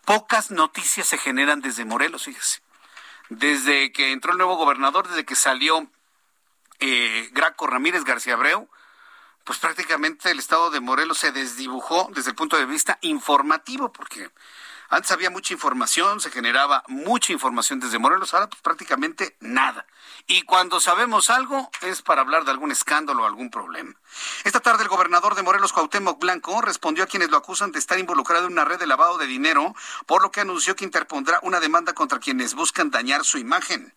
Pocas noticias se generan desde Morelos, fíjese. Desde que entró el nuevo gobernador, desde que salió eh, Graco Ramírez García Abreu, pues prácticamente el estado de Morelos se desdibujó desde el punto de vista informativo, porque antes había mucha información, se generaba mucha información desde Morelos, ahora pues prácticamente nada. Y cuando sabemos algo es para hablar de algún escándalo o algún problema. Esta tarde el gobernador de Morelos, Cuauhtémoc Blanco, respondió a quienes lo acusan de estar involucrado en una red de lavado de dinero, por lo que anunció que interpondrá una demanda contra quienes buscan dañar su imagen.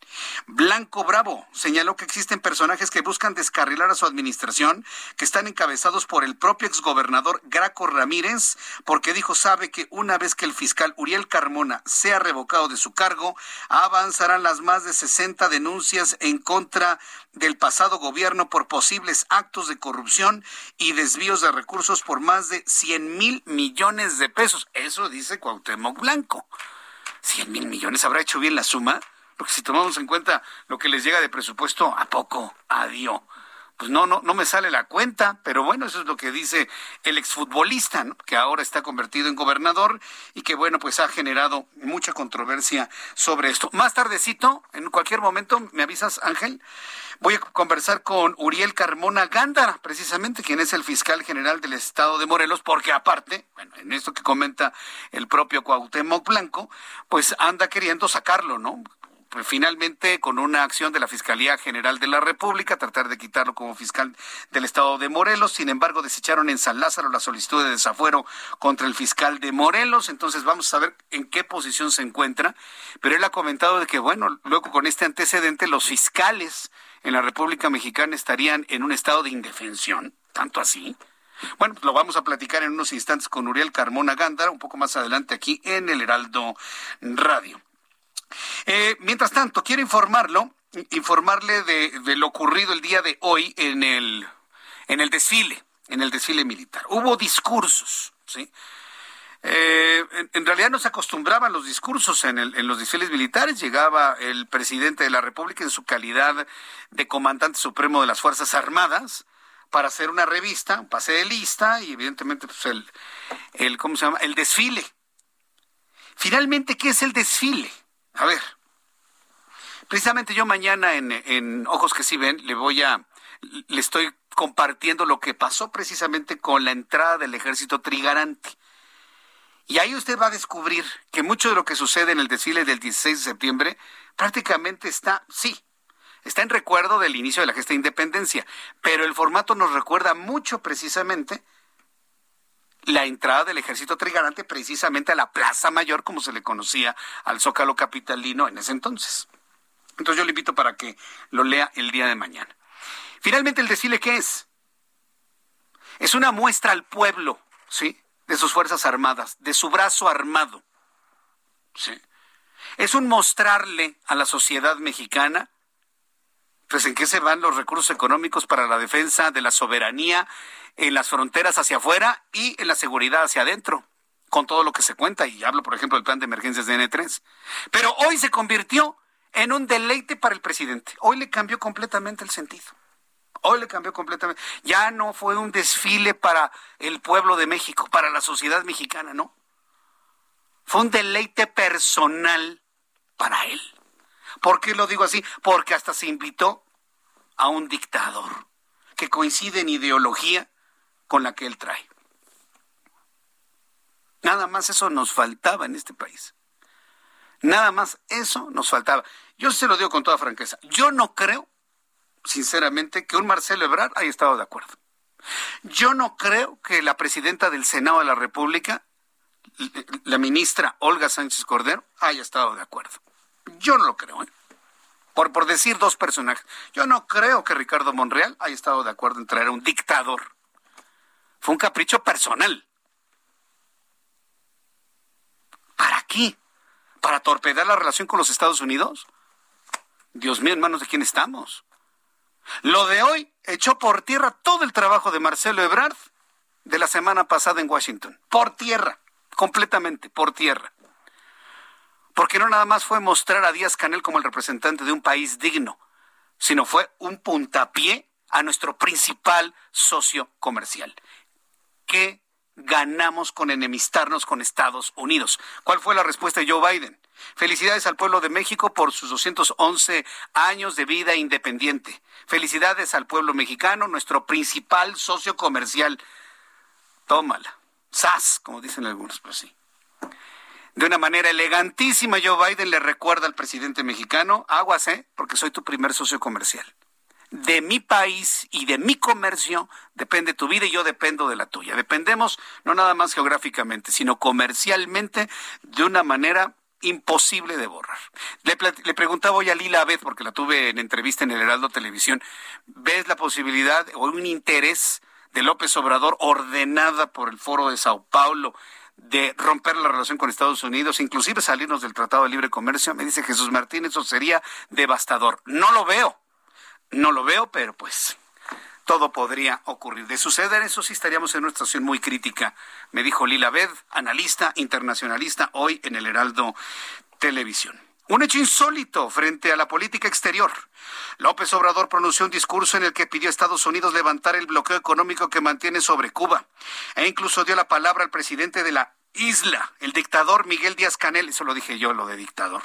Blanco Bravo señaló que existen personajes que buscan descarrilar a su administración, que están encabezados por el propio exgobernador Graco Ramírez, porque dijo sabe que una vez que el fiscal Uriel Carmona sea revocado de su cargo, avanzarán las más de 60 denuncias en contra del pasado gobierno por posibles actos de corrupción y desvíos de recursos por más de 100 mil millones de pesos. Eso dice Cuauhtémoc Blanco. 100 mil millones, ¿habrá hecho bien la suma? Porque si tomamos en cuenta lo que les llega de presupuesto, ¿a poco? Adiós pues no, no, no me sale la cuenta, pero bueno, eso es lo que dice el exfutbolista, que ahora está convertido en gobernador y que bueno, pues ha generado mucha controversia sobre esto. Más tardecito, en cualquier momento, ¿me avisas, Ángel? Voy a conversar con Uriel Carmona Gándara, precisamente, quien es el fiscal general del estado de Morelos, porque aparte, bueno, en esto que comenta el propio Cuauhtémoc Blanco, pues anda queriendo sacarlo, ¿no? Finalmente con una acción de la Fiscalía General de la República, tratar de quitarlo como fiscal del Estado de Morelos. Sin embargo, desecharon en San Lázaro la solicitud de desafuero contra el fiscal de Morelos. Entonces vamos a ver en qué posición se encuentra. Pero él ha comentado de que, bueno, luego con este antecedente, los fiscales en la República Mexicana estarían en un estado de indefensión, tanto así. Bueno, lo vamos a platicar en unos instantes con Uriel Carmona Gándara, un poco más adelante aquí en el Heraldo Radio. Eh, mientras tanto, quiero informarlo, informarle de, lo ocurrido el día de hoy en el, en el desfile, en el desfile militar. Hubo discursos, ¿sí? Eh, en, realidad no se acostumbraban los discursos en, en, los desfiles militares. Llegaba el presidente de la República en su calidad de comandante supremo de las Fuerzas Armadas para hacer una revista, un pase de lista y evidentemente pues el, el ¿cómo se llama? El desfile. Finalmente, ¿qué es el desfile? A ver, precisamente yo mañana en, en Ojos que sí ven le voy a, le estoy compartiendo lo que pasó precisamente con la entrada del ejército trigarante. Y ahí usted va a descubrir que mucho de lo que sucede en el desfile del 16 de septiembre prácticamente está, sí, está en recuerdo del inicio de la gesta de independencia, pero el formato nos recuerda mucho precisamente la entrada del ejército trigarante precisamente a la Plaza Mayor, como se le conocía al Zócalo Capitalino en ese entonces. Entonces yo le invito para que lo lea el día de mañana. Finalmente, el desfile, ¿qué es? Es una muestra al pueblo, ¿sí? De sus Fuerzas Armadas, de su brazo armado. ¿sí? Es un mostrarle a la sociedad mexicana pues en qué se van los recursos económicos para la defensa de la soberanía en las fronteras hacia afuera y en la seguridad hacia adentro, con todo lo que se cuenta, y hablo por ejemplo del plan de emergencias de N3. Pero hoy se convirtió en un deleite para el presidente. Hoy le cambió completamente el sentido. Hoy le cambió completamente. Ya no fue un desfile para el pueblo de México, para la sociedad mexicana, no. Fue un deleite personal para él. ¿Por qué lo digo así? Porque hasta se invitó a un dictador que coincide en ideología con la que él trae. Nada más eso nos faltaba en este país. Nada más eso nos faltaba. Yo se lo digo con toda franqueza. Yo no creo, sinceramente, que un Marcelo Ebrard haya estado de acuerdo. Yo no creo que la presidenta del Senado de la República, la ministra Olga Sánchez Cordero, haya estado de acuerdo. Yo no lo creo, ¿eh? Por, por decir dos personajes. Yo no creo que Ricardo Monreal haya estado de acuerdo en traer a un dictador. Fue un capricho personal. ¿Para qué? ¿Para torpedear la relación con los Estados Unidos? Dios mío, en manos de quién estamos. Lo de hoy echó por tierra todo el trabajo de Marcelo Ebrard de la semana pasada en Washington. Por tierra, completamente, por tierra porque no nada más fue mostrar a Díaz Canel como el representante de un país digno, sino fue un puntapié a nuestro principal socio comercial. ¿Qué ganamos con enemistarnos con Estados Unidos? ¿Cuál fue la respuesta de Joe Biden? Felicidades al pueblo de México por sus 211 años de vida independiente. Felicidades al pueblo mexicano, nuestro principal socio comercial. Tómala. SAS, como dicen algunos, pues sí. De una manera elegantísima, Joe Biden le recuerda al presidente mexicano, aguas, ¿eh? Porque soy tu primer socio comercial. De mi país y de mi comercio depende tu vida y yo dependo de la tuya. Dependemos no nada más geográficamente, sino comercialmente de una manera imposible de borrar. Le, le, preguntaba hoy a Lila Abed, porque la tuve en entrevista en el Heraldo Televisión, ¿ves la posibilidad o un interés de López Obrador ordenada por el Foro de Sao Paulo de romper la relación con Estados Unidos, inclusive salirnos del Tratado de Libre Comercio, me dice Jesús Martín, eso sería devastador. No lo veo, no lo veo, pero pues todo podría ocurrir. De suceder eso sí estaríamos en una situación muy crítica, me dijo Lila Bed, analista internacionalista, hoy en el Heraldo Televisión. Un hecho insólito frente a la política exterior. López Obrador pronunció un discurso en el que pidió a Estados Unidos levantar el bloqueo económico que mantiene sobre Cuba. E incluso dio la palabra al presidente de la isla, el dictador Miguel Díaz Canel, eso lo dije yo, lo de dictador,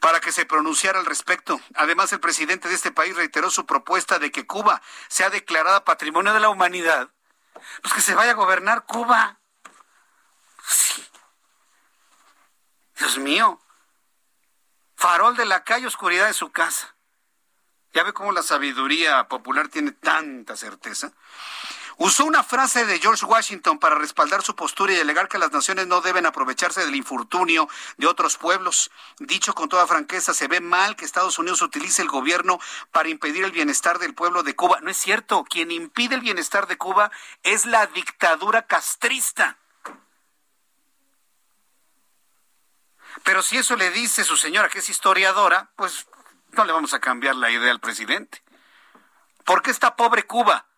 para que se pronunciara al respecto. Además, el presidente de este país reiteró su propuesta de que Cuba sea declarada patrimonio de la humanidad. Pues que se vaya a gobernar Cuba. Dios mío farol de la calle, oscuridad de su casa. Ya ve cómo la sabiduría popular tiene tanta certeza. Usó una frase de George Washington para respaldar su postura y alegar que las naciones no deben aprovecharse del infortunio de otros pueblos. Dicho con toda franqueza, se ve mal que Estados Unidos utilice el gobierno para impedir el bienestar del pueblo de Cuba. No es cierto, quien impide el bienestar de Cuba es la dictadura castrista. Pero si eso le dice su señora que es historiadora, pues no le vamos a cambiar la idea al presidente. ¿Por qué está pobre Cuba?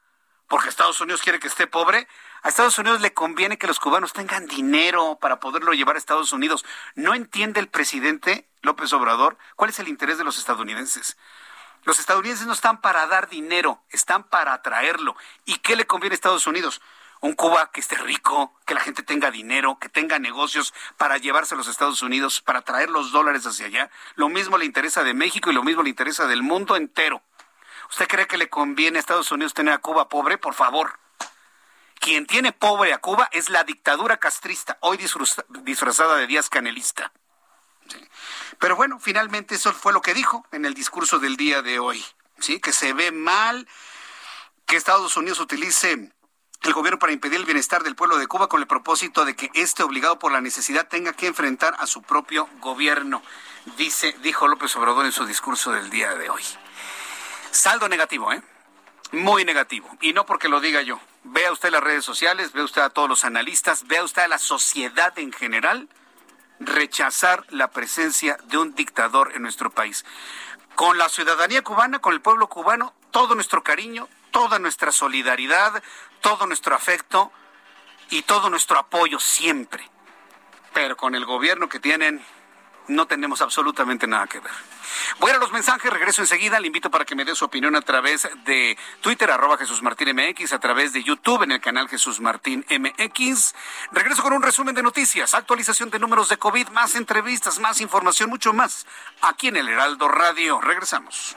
porque Estados Unidos quiere que esté pobre. A Estados Unidos le conviene que los cubanos tengan dinero para poderlo llevar a Estados Unidos. ¿No entiende el presidente López Obrador cuál es el interés de los estadounidenses? Los estadounidenses no están para dar dinero, están para atraerlo. ¿Y qué le conviene a Estados Unidos? Un Cuba que esté rico, que la gente tenga dinero, que tenga negocios para llevarse a los Estados Unidos, para traer los dólares hacia allá. Lo mismo le interesa de México y lo mismo le interesa del mundo entero. ¿Usted cree que le conviene a Estados Unidos tener a Cuba pobre? Por favor. Quien tiene pobre a Cuba es la dictadura castrista, hoy disfrazada de Díaz Canelista. Pero bueno, finalmente eso fue lo que dijo en el discurso del día de hoy. ¿sí? Que se ve mal que Estados Unidos utilice el gobierno para impedir el bienestar del pueblo de Cuba con el propósito de que este obligado por la necesidad tenga que enfrentar a su propio gobierno, dice, dijo López Obrador en su discurso del día de hoy. Saldo negativo, ¿eh? Muy negativo. Y no porque lo diga yo. Vea usted las redes sociales, vea usted a todos los analistas, vea usted a la sociedad en general rechazar la presencia de un dictador en nuestro país. Con la ciudadanía cubana, con el pueblo cubano, todo nuestro cariño, toda nuestra solidaridad, todo nuestro afecto y todo nuestro apoyo siempre. Pero con el gobierno que tienen, no tenemos absolutamente nada que ver. Voy a los mensajes, regreso enseguida. Le invito para que me dé su opinión a través de Twitter, arroba Jesús Martín a través de YouTube en el canal Jesús Martín MX. Regreso con un resumen de noticias, actualización de números de COVID, más entrevistas, más información, mucho más, aquí en el Heraldo Radio. Regresamos.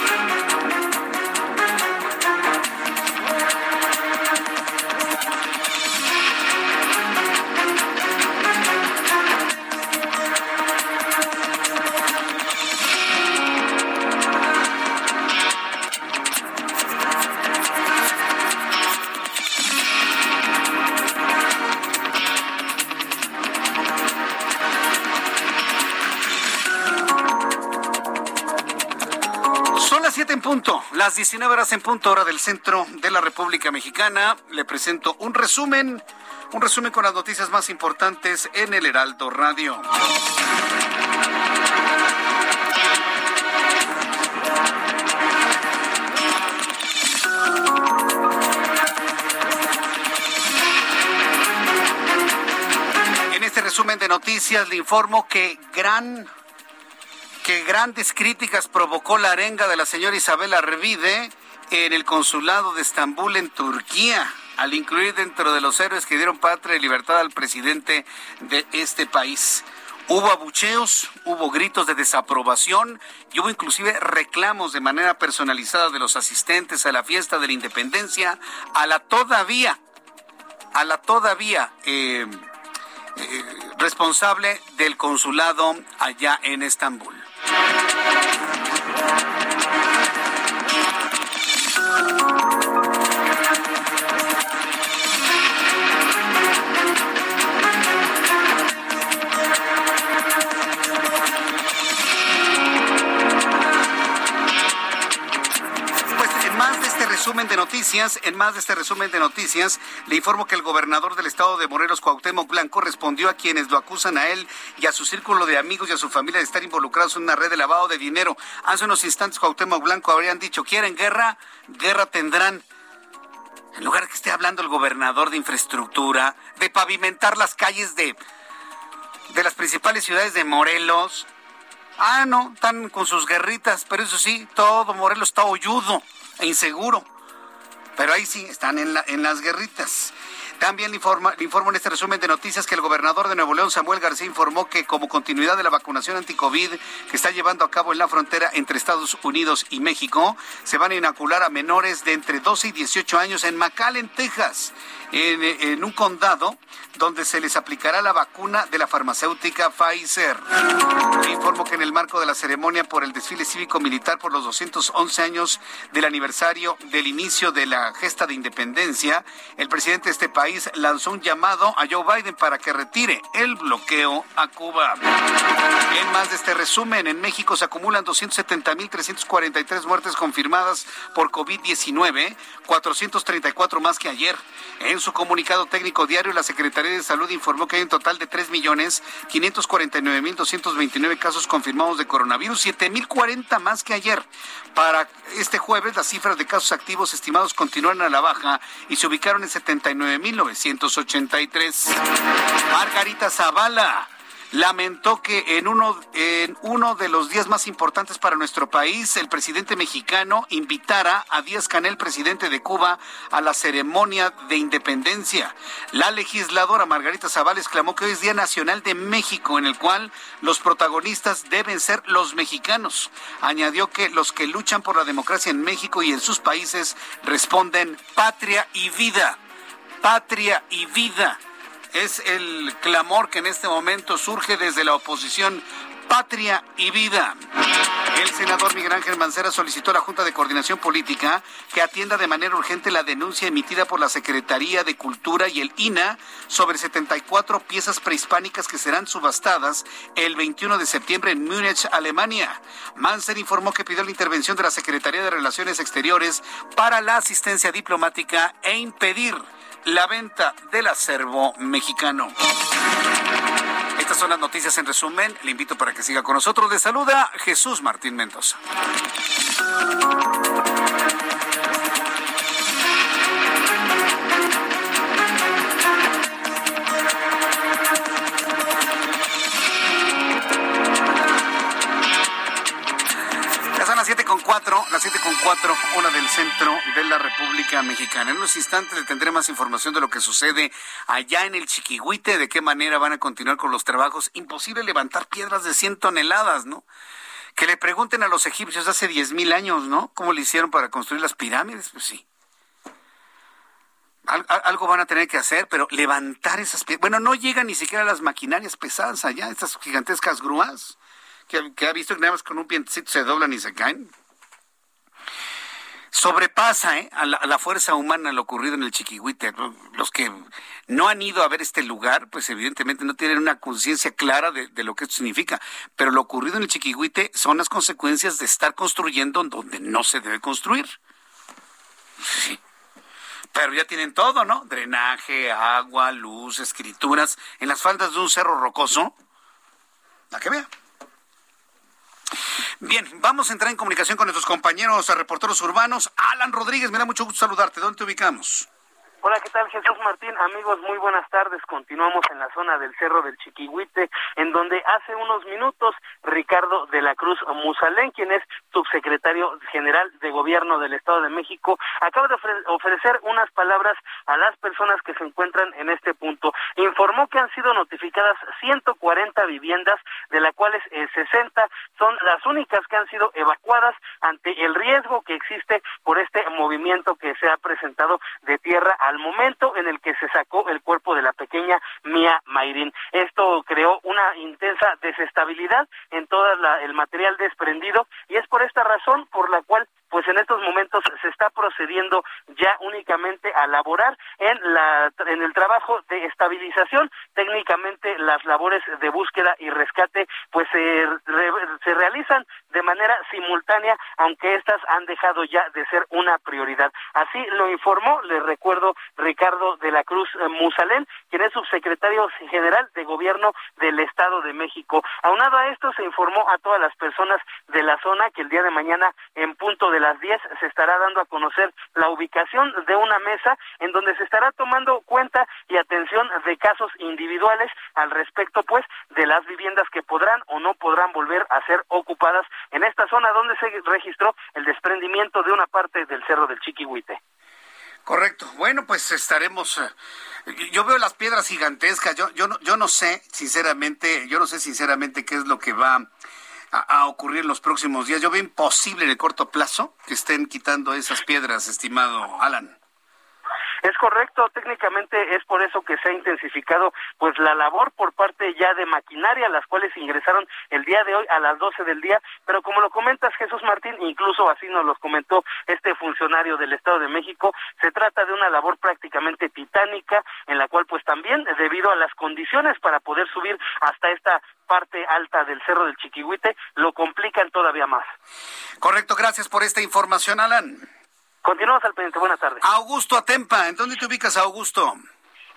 Las 19 horas en punto hora del centro de la República Mexicana. Le presento un resumen, un resumen con las noticias más importantes en el Heraldo Radio. En este resumen de noticias le informo que gran que grandes críticas provocó la arenga de la señora Isabel Arvide en el consulado de Estambul en Turquía, al incluir dentro de los héroes que dieron patria y libertad al presidente de este país. Hubo abucheos, hubo gritos de desaprobación y hubo inclusive reclamos de manera personalizada de los asistentes a la fiesta de la independencia a la todavía, a la todavía eh, eh, responsable del consulado allá en Estambul. Noticias, en más de este resumen de noticias, le informo que el gobernador del estado de Morelos, Cuauhtémoc Blanco, respondió a quienes lo acusan a él y a su círculo de amigos y a su familia de estar involucrados en una red de lavado de dinero. Hace unos instantes Cuauhtémoc Blanco habrían dicho, ¿quieren guerra? Guerra tendrán. En lugar de que esté hablando el gobernador de infraestructura, de pavimentar las calles de, de las principales ciudades de Morelos. Ah, no, están con sus guerritas, pero eso sí, todo Morelos está hoyudo e inseguro. Pero ahí sí, están en, la, en las guerritas. También le, informa, informo en este resumen de noticias que el gobernador de Nuevo León, Samuel García, informó que como continuidad de la vacunación anti-COVID que está llevando a cabo en la frontera entre Estados Unidos y México, se van a inocular a menores de entre 12 y 18 años en McAllen, Texas, en, en un condado donde se les aplicará la vacuna de la farmacéutica Pfizer. Le informo que en el marco de la ceremonia por el desfile cívico-militar por los 211 años del aniversario del inicio de la gesta de independencia, el presidente de este país lanzó un llamado a Joe Biden para que retire el bloqueo a Cuba. En más de este resumen, en México se acumulan 270.343 muertes confirmadas por COVID-19, 434 más que ayer. En su comunicado técnico diario, la Secretaría de Salud informó que hay un total de 3.549.229 casos confirmados de coronavirus, 7.040 más que ayer. Para este jueves, las cifras de casos activos estimados continúan a la baja y se ubicaron en 79.983. Margarita Zavala lamentó que en uno, en uno de los días más importantes para nuestro país, el presidente mexicano invitara a Díaz Canel, presidente de Cuba, a la ceremonia de independencia. La legisladora Margarita Zavala exclamó que hoy es Día Nacional de México, en el cual los protagonistas deben ser los mexicanos. Añadió que los que luchan por la democracia en México y en sus países responden patria y vida. Patria y vida es el clamor que en este momento surge desde la oposición patria y vida. El senador Miguel Ángel Mancera solicitó a la Junta de Coordinación Política que atienda de manera urgente la denuncia emitida por la Secretaría de Cultura y el INA sobre 74 piezas prehispánicas que serán subastadas el 21 de septiembre en Múnich, Alemania. Mancer informó que pidió la intervención de la Secretaría de Relaciones Exteriores para la asistencia diplomática e impedir la venta del acervo mexicano. Estas son las noticias en resumen. Le invito para que siga con nosotros. Le saluda Jesús Martín Mendoza. Cuatro, las siete con cuatro, hora del centro de la República Mexicana. En unos instantes le tendré más información de lo que sucede allá en el Chiquihuite, de qué manera van a continuar con los trabajos. Imposible levantar piedras de 100 toneladas, ¿no? Que le pregunten a los egipcios hace diez mil años, ¿no? ¿Cómo le hicieron para construir las pirámides? Pues sí. Al- al- algo van a tener que hacer, pero levantar esas piedras. Bueno, no llegan ni siquiera las maquinarias pesadas allá, estas gigantescas grúas que, que ha visto que nada más con un vientecito se doblan y se caen. Sobrepasa ¿eh? a, la, a la fuerza humana lo ocurrido en el Chiquihuite. Los que no han ido a ver este lugar, pues evidentemente no tienen una conciencia clara de, lo que esto significa. Pero lo ocurrido en el Chiquihuite son las consecuencias de estar construyendo en donde no se debe construir. Sí. Pero ya tienen todo, ¿no? Drenaje, agua, luz, escrituras, en las faldas de un cerro rocoso. La que vea. Bien, vamos a entrar en comunicación con nuestros compañeros reporteros urbanos. Alan Rodríguez, me da mucho gusto saludarte. ¿Dónde te ubicamos? Hola, ¿qué tal Jesús Martín? Amigos, muy buenas tardes. Continuamos en la zona del Cerro del Chiquihuite, en donde hace unos minutos Ricardo de la Cruz Musalén, quien es subsecretario general de Gobierno del Estado de México, acaba de ofre- ofrecer unas palabras a las personas que se encuentran en este punto. Informó que han sido notificadas 140 viviendas, de las cuales eh, 60 son las únicas que han sido evacuadas ante el riesgo que existe por este movimiento que se ha presentado de tierra al momento en el que se sacó el cuerpo de la pequeña Mía Mayrin. Esto creó una intensa desestabilidad en todo el material desprendido y es por esta razón por la cual pues en estos momentos se está procediendo ya únicamente a laborar en la en el trabajo de estabilización. Técnicamente las labores de búsqueda y rescate pues se, se realizan de manera simultánea, aunque estas han dejado ya de ser una prioridad. Así lo informó, le recuerdo, Ricardo de la Cruz eh, Musalén, quien es subsecretario general de Gobierno del Estado de México. Aunado a esto, se informó a todas las personas de la zona que el día de mañana, en punto de las 10, se estará dando a conocer la ubicación de una mesa en donde se estará tomando cuenta y atención de casos individuales al respecto, pues, de las viviendas que podrán o no podrán volver a ser ocupadas en esta zona donde se registró el desprendimiento de una parte del cerro del Chiquihuite. Correcto. Bueno, pues estaremos. Eh, yo veo las piedras gigantescas. Yo, yo, no, yo no sé, sinceramente, yo no sé sinceramente qué es lo que va a, a, ocurrir los próximos días. Yo veo imposible en el corto plazo que estén quitando esas piedras, estimado Alan. Es correcto, técnicamente es por eso que se ha intensificado pues la labor por parte ya de maquinaria, las cuales ingresaron el día de hoy a las 12 del día, pero como lo comentas Jesús Martín, incluso así nos lo comentó este funcionario del Estado de México, se trata de una labor prácticamente titánica en la cual pues también debido a las condiciones para poder subir hasta esta parte alta del Cerro del Chiquihuite lo complican todavía más. Correcto, gracias por esta información, Alan. Continuamos al pendiente. Buenas tardes. Augusto Atempa, ¿en dónde te ubicas, Augusto?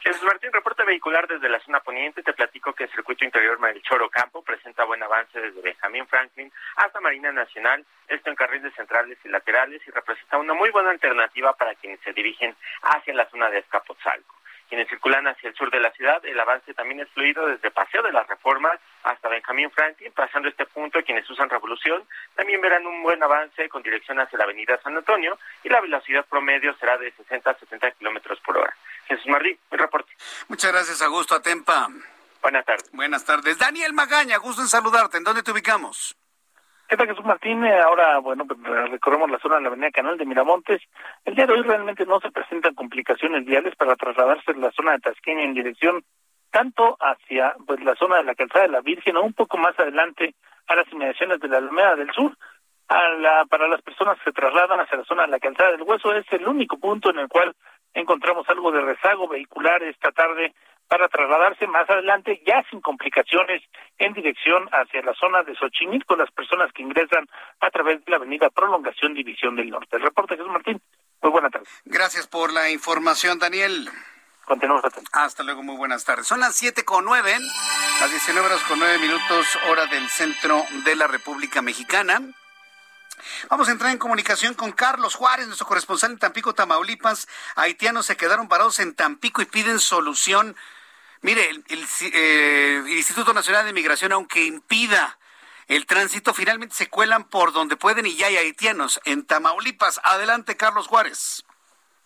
Jesús Martín, reporte vehicular desde la zona poniente. Te platico que el circuito interior Melchoro Campo presenta buen avance desde Benjamín Franklin hasta Marina Nacional, esto en carriles centrales y laterales, y representa una muy buena alternativa para quienes se dirigen hacia la zona de Escapotzalco. Quienes circulan hacia el sur de la ciudad, el avance también es fluido desde Paseo de la Reforma hasta Benjamín Franklin, pasando este punto quienes usan Revolución también verán un buen avance con dirección hacia la avenida San Antonio y la velocidad promedio será de 60 a 70 kilómetros por hora. Jesús Martí, mi reporte. Muchas gracias, Augusto Atempa. Buenas tardes. Buenas tardes. Daniel Magaña, gusto en saludarte. ¿En dónde te ubicamos? ¿Qué tal, Jesús Martín? Ahora, bueno, pues, recorremos la zona de la avenida Canal de Miramontes. El día de hoy realmente no se presentan complicaciones viales para trasladarse de la zona de Tasqueña en dirección tanto hacia pues la zona de la calzada de la Virgen o un poco más adelante a las inmediaciones de la Alameda del Sur. A la, para las personas que se trasladan hacia la zona de la calzada del Hueso es el único punto en el cual encontramos algo de rezago vehicular esta tarde para trasladarse más adelante ya sin complicaciones en dirección hacia la zona de Xochimilco, las personas que ingresan a través de la avenida Prolongación División del Norte. El reporte Jesús Martín. Muy buenas tardes. Gracias por la información, Daniel. Continuamos atentos. Hasta luego, muy buenas tardes. Son las siete con nueve, las 19 horas con nueve minutos, hora del centro de la República Mexicana. Vamos a entrar en comunicación con Carlos Juárez, nuestro corresponsal en Tampico, Tamaulipas. Haitianos se quedaron parados en Tampico y piden solución. Mire, el, el, eh, Instituto Nacional de Migración, aunque impida el tránsito, finalmente se cuelan por donde pueden y ya hay haitianos en Tamaulipas. Adelante, Carlos Juárez.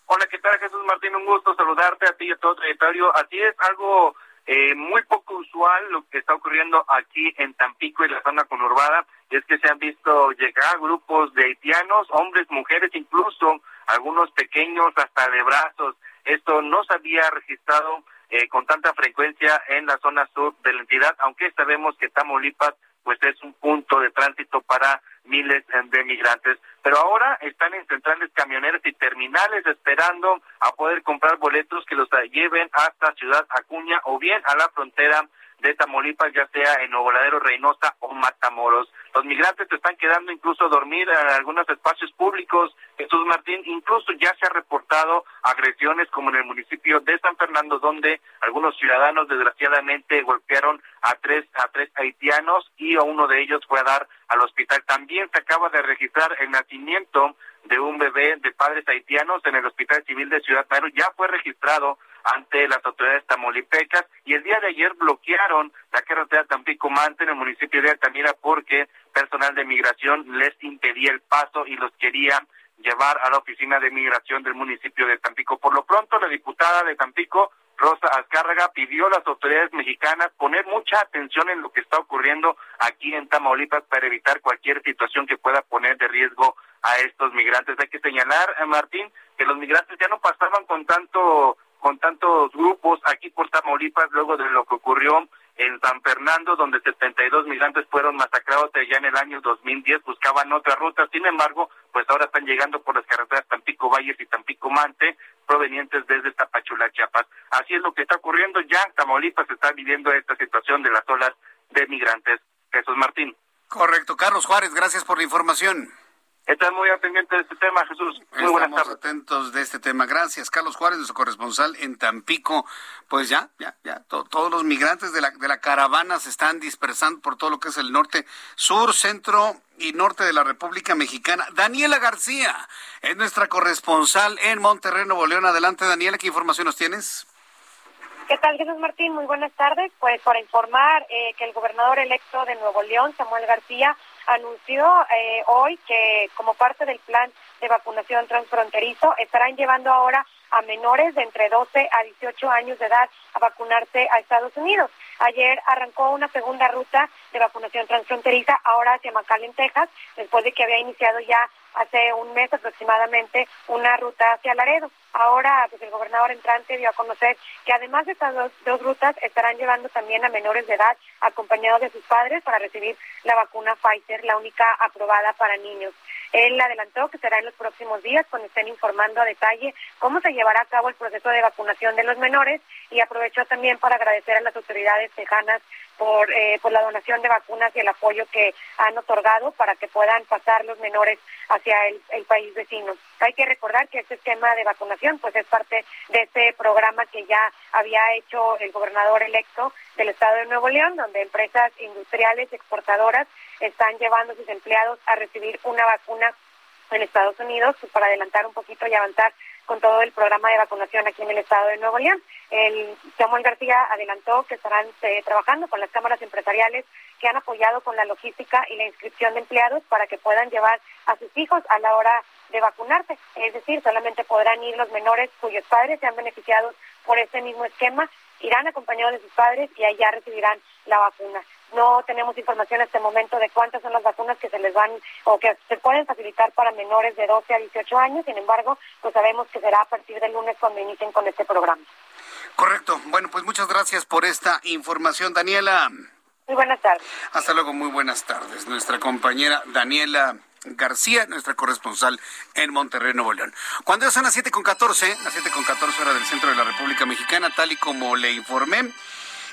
Hola, ¿qué tal, Jesús Martín? Un gusto saludarte a ti y a todo el territorio. Así es, algo eh, muy poco usual lo que está ocurriendo aquí en Tampico y la zona conurbada es que se han visto llegar grupos de haitianos, hombres, mujeres, incluso algunos pequeños hasta de brazos. Esto no se había registrado eh, con tanta frecuencia en la zona sur de la entidad, aunque sabemos que Tamaulipas pues es un punto de tránsito para miles de migrantes. Pero ahora están en centrales camioneras y terminales esperando a poder comprar boletos que los lleven hasta Ciudad Acuña o bien a la frontera de Tamaulipas, ya sea en Ovoladero, Reynosa o Matamoros. Los migrantes se están quedando incluso a dormir en algunos espacios públicos. Jesús Martín, incluso ya se ha reportado agresiones como en el municipio de San Fernando, donde algunos ciudadanos desgraciadamente golpearon a tres, a tres haitianos y a uno de ellos fue a dar al hospital. También se acaba de registrar el nacimiento de un bebé de padres haitianos en el Hospital Civil de Ciudad Madero. Ya fue registrado ante las autoridades tamaulipecas y el día de ayer bloquearon la carretera Tampico-Mante en el municipio de Altamira porque personal de migración les impedía el paso y los quería llevar a la oficina de migración del municipio de Tampico. Por lo pronto, la diputada de Tampico, Rosa Azcárraga, pidió a las autoridades mexicanas poner mucha atención en lo que está ocurriendo aquí en Tamaulipas para evitar cualquier situación que pueda poner de riesgo a estos migrantes. Hay que señalar, eh, Martín, que los migrantes ya no pasaban con tanto con tantos grupos aquí por Tamaulipas luego de lo que ocurrió en San Fernando, donde 72 migrantes fueron masacrados ya en el año 2010, buscaban otra ruta. Sin embargo, pues ahora están llegando por las carreteras Tampico Valles y Tampico Mante, provenientes desde Tapachula, Chiapas. Así es lo que está ocurriendo. Ya Tamaulipas está viviendo esta situación de las olas de migrantes. Jesús Martín. Correcto. Carlos Juárez, gracias por la información. Están muy pendiente de este tema, Jesús. Muy buenas tardes. atentos de este tema. Gracias, Carlos Juárez, nuestro corresponsal en Tampico. Pues ya, ya, ya, todos los migrantes de la, de la caravana se están dispersando por todo lo que es el norte, sur, centro y norte de la República Mexicana. Daniela García es nuestra corresponsal en Monterrey, Nuevo León. Adelante, Daniela, ¿qué información nos tienes? ¿Qué tal, Jesús Martín? Muy buenas tardes. Pues para informar eh, que el gobernador electo de Nuevo León, Samuel García, anunció eh, hoy que como parte del plan de vacunación transfronterizo estarán llevando ahora a menores de entre 12 a 18 años de edad a vacunarse a Estados Unidos. Ayer arrancó una segunda ruta de vacunación transfronteriza, ahora hacia McAllen, Texas, después de que había iniciado ya hace un mes aproximadamente una ruta hacia Laredo. Ahora, pues el gobernador entrante dio a conocer que además de estas dos, dos, rutas estarán llevando también a menores de edad acompañados de sus padres para recibir la vacuna Pfizer, la única aprobada para niños. Él adelantó que será en los próximos días cuando estén informando a detalle cómo se llevará a cabo el proceso de vacunación de los menores y aprovechó también para agradecer a las autoridades tejanas por, eh, por la donación de vacunas y el apoyo que han otorgado para que puedan pasar los menores hacia el, el, país vecino. Hay que recordar que este esquema de vacunación pues es parte de este programa que ya había hecho el gobernador electo del estado de Nuevo León, donde empresas industriales exportadoras están llevando a sus empleados a recibir una vacuna en Estados Unidos pues, para adelantar un poquito y avanzar con todo el programa de vacunación aquí en el estado de Nuevo León. El Samuel García adelantó que estarán eh, trabajando con las cámaras empresariales que han apoyado con la logística y la inscripción de empleados para que puedan llevar a sus hijos a la hora de vacunarse. Es decir, solamente podrán ir los menores cuyos padres se han beneficiado por este mismo esquema, irán acompañados de sus padres y allá recibirán la vacuna. No tenemos información en este momento de cuántas son las vacunas que se les van o que se pueden facilitar para menores de 12 a 18 años. Sin embargo, pues sabemos que será a partir del lunes cuando inicien con este programa. Correcto. Bueno, pues muchas gracias por esta información, Daniela. Muy buenas tardes. Hasta luego, muy buenas tardes. Nuestra compañera Daniela García, nuestra corresponsal en Monterrey, Nuevo León. Cuando ya son las 7 con 14, las 7 con 14 horas del centro de la República Mexicana, tal y como le informé,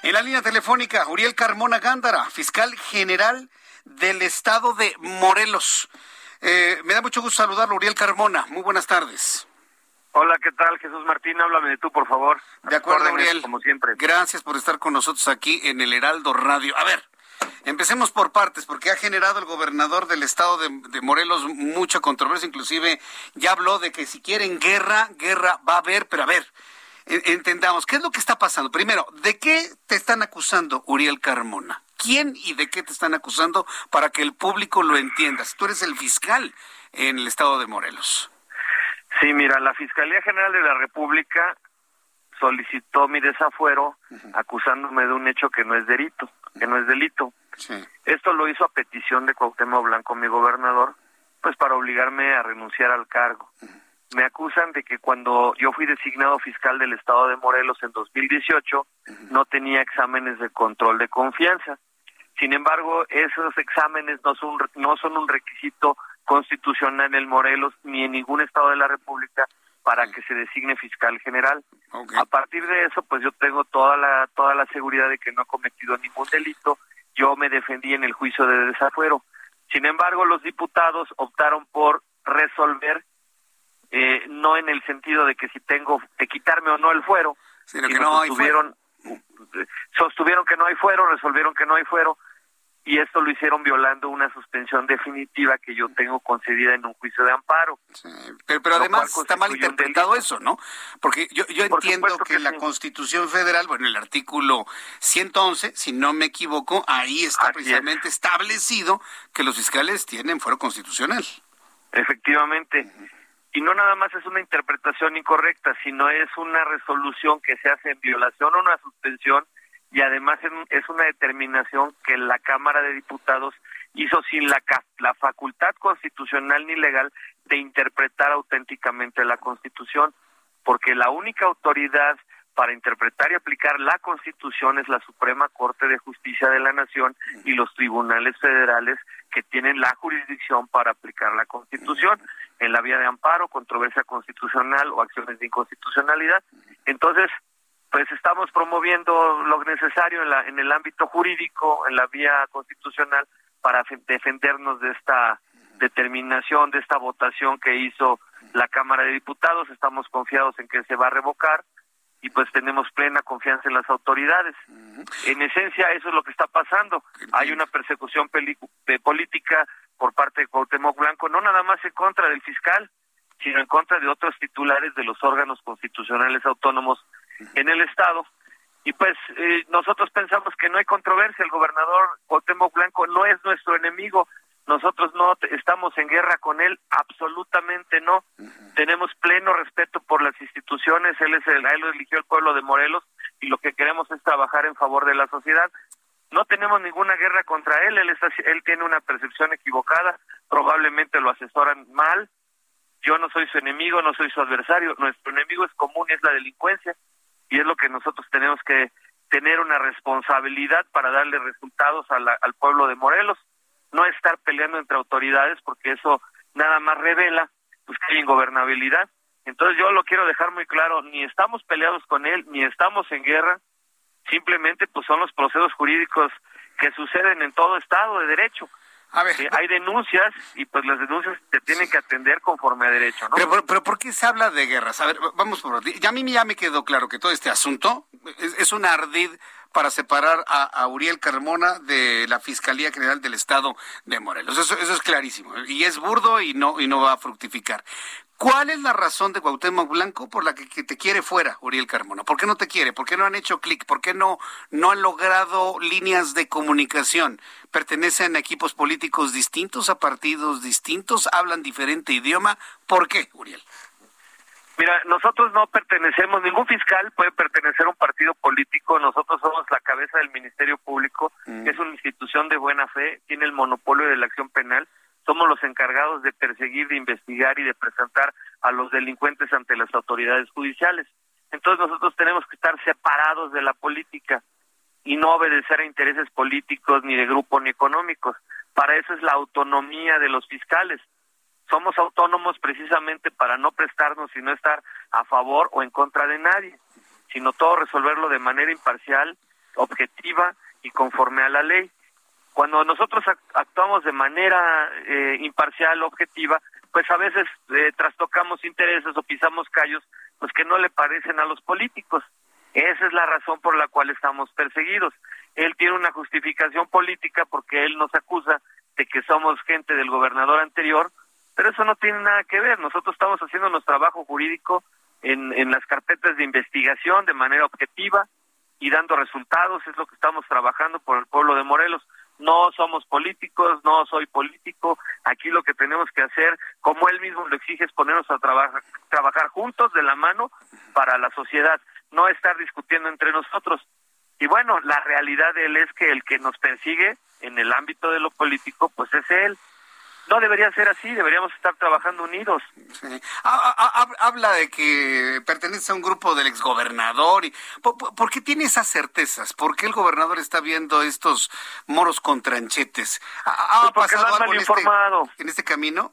en la línea telefónica, Uriel Carmona Gándara, fiscal general del estado de Morelos. Eh, me da mucho gusto saludarlo, Uriel Carmona. Muy buenas tardes. Hola, ¿qué tal? Jesús Martín, háblame de tú, por favor. De acuerdo, Uriel. Como siempre. Gracias por estar con nosotros aquí en el Heraldo Radio. A ver, Empecemos por partes, porque ha generado el gobernador del estado de, de, Morelos mucha controversia, inclusive ya habló de que si quieren guerra, guerra va a haber, pero a ver, entendamos, ¿qué es lo que está pasando? Primero, ¿de qué te están acusando, Uriel Carmona? ¿Quién y de qué te están acusando para que el público lo entienda? Tú eres el fiscal en el estado de Morelos. Sí, mira, la Fiscalía General de la República solicitó mi desafuero uh -huh. acusándome de un hecho que no es delito, que no es delito. Sí. Esto lo hizo a petición de Cuauhtémoc Blanco, mi gobernador, pues para obligarme a renunciar al cargo. Uh -huh me acusan de que cuando yo fui designado fiscal del estado de Morelos en 2018 uh -huh. no tenía exámenes de control de confianza. Sin embargo, esos exámenes no son no son un requisito constitucional en el Morelos ni en ningún estado de la República para que se designe fiscal general. Okay. A partir de eso, pues yo tengo toda la toda la seguridad de que no he cometido ningún delito. Yo me defendí en el juicio de desafuero. Sin embargo, los diputados optaron por resolver eh, no en el sentido de que si tengo que quitarme o no el fuero, sino que no sostuvieron, hay fuero. sostuvieron que no hay fuero, resolvieron que no hay fuero, y esto lo hicieron violando una suspensión definitiva que yo tengo concedida en un juicio de amparo. Sí, pero, pero además está mal interpretado eso, ¿no? Porque yo, yo entiendo que, que, la sí. Constitución Federal, bueno, el artículo 111, si no me equivoco, ahí está Así precisamente es. establecido que los fiscales tienen fuero constitucional. Efectivamente. Uh -huh y no nada más es una interpretación incorrecta, sino es una resolución que se hace en violación o una suspensión y además es una determinación que la Cámara de Diputados hizo sin la, la facultad constitucional ni legal de interpretar auténticamente la Constitución, porque la única autoridad para interpretar y aplicar la Constitución es la Suprema Corte de Justicia de la Nación y los tribunales federales que tienen la jurisdicción para aplicar la Constitución en la vía de amparo, controversia constitucional o acciones de inconstitucionalidad. Entonces, pues estamos promoviendo lo necesario en, la, en el ámbito jurídico, en la vía constitucional, para defendernos de esta determinación, de esta votación que hizo la Cámara de Diputados. Estamos confiados en que se va a revocar y pues tenemos plena confianza en las autoridades. En esencia, eso es lo que está pasando. Hay una persecución política por parte de Cuauhtémoc Blanco, no nada más en contra del fiscal, sino en contra de otros titulares de los órganos constitucionales autónomos en el Estado. Y pues eh, nosotros pensamos que no hay controversia, el gobernador Cuauhtémoc Blanco no es nuestro enemigo, nosotros no estamos en guerra con él, absolutamente no. Tenemos pleno respeto por las instituciones, él es el, él lo eligió el pueblo de Morelos y lo que queremos es trabajar en favor de la sociedad. No tenemos ninguna guerra contra él, él, está, él tiene una percepción equivocada, probablemente lo asesoran mal. Yo no soy su enemigo, no soy su adversario, nuestro enemigo es común, es la delincuencia y es lo que nosotros tenemos que tener una responsabilidad para darle resultados al pueblo de Morelos no estar peleando entre autoridades porque eso nada más revela pues que hay ingobernabilidad. Entonces yo lo quiero dejar muy claro, ni estamos peleados con él, ni estamos en guerra, simplemente pues son los procesos jurídicos que suceden en todo estado de derecho. A ver, hay denuncias y pues las denuncias se tienen que atender conforme a derecho, ¿no? Pero, pero, ¿por qué se habla de guerras? A ver, vamos por ya a mí ya me quedó claro que todo este asunto es, es un ardid para separar a, Uriel Carmona de la Fiscalía General del Estado de Morelos. Eso, eso es clarísimo. Y es burdo y no, y no va a fructificar. ¿Cuál es la razón de Cuauhtémoc Blanco por la que, te quiere fuera, Uriel Carmona? ¿Por qué no te quiere? ¿Por qué no han hecho clic? ¿Por qué no, no han logrado líneas de comunicación? ¿Pertenecen a equipos políticos distintos, a partidos distintos? ¿Hablan diferente idioma? ¿Por qué, Uriel? Mira, nosotros no pertenecemos, ningún fiscal puede pertenecer a un partido político, nosotros somos la cabeza del Ministerio Público, mm. es una institución de buena fe, tiene el monopolio de la acción penal, somos los encargados de perseguir, de investigar y de presentar a los delincuentes ante las autoridades judiciales. Entonces nosotros tenemos que estar separados de la política y no obedecer a intereses políticos ni de grupo ni económicos. Para eso es la autonomía de los fiscales somos autónomos precisamente para no prestarnos y no estar a favor o en contra de nadie, sino todo resolverlo de manera imparcial, objetiva y conforme a la ley. Cuando nosotros actuamos de manera eh, imparcial, objetiva, pues a veces eh, trastocamos intereses o pisamos callos pues que no le parecen a los políticos. Esa es la razón por la cual estamos perseguidos. Él tiene una justificación política porque él nos acusa de que somos gente del gobernador anterior, pero eso no tiene nada que ver. Nosotros estamos haciendo nuestro trabajo jurídico en, en las carpetas de investigación de manera objetiva y dando resultados. Es lo que estamos trabajando por el pueblo de Morelos. No somos políticos, no soy político. Aquí lo que tenemos que hacer, como él mismo lo exige, es ponernos a trabajar, trabajar juntos de la mano para la sociedad, no estar discutiendo entre nosotros. Y bueno, la realidad de él es que el que nos persigue en el ámbito de lo político, pues es él. No debería ser así, deberíamos estar trabajando unidos. Habla de que pertenece a un grupo del exgobernador. Y, ¿por, qué tiene esas certezas? ¿Por qué el gobernador está viendo estos moros con tranchetes? ¿Ha, pues pasado algo mal este, informado. En, este, camino?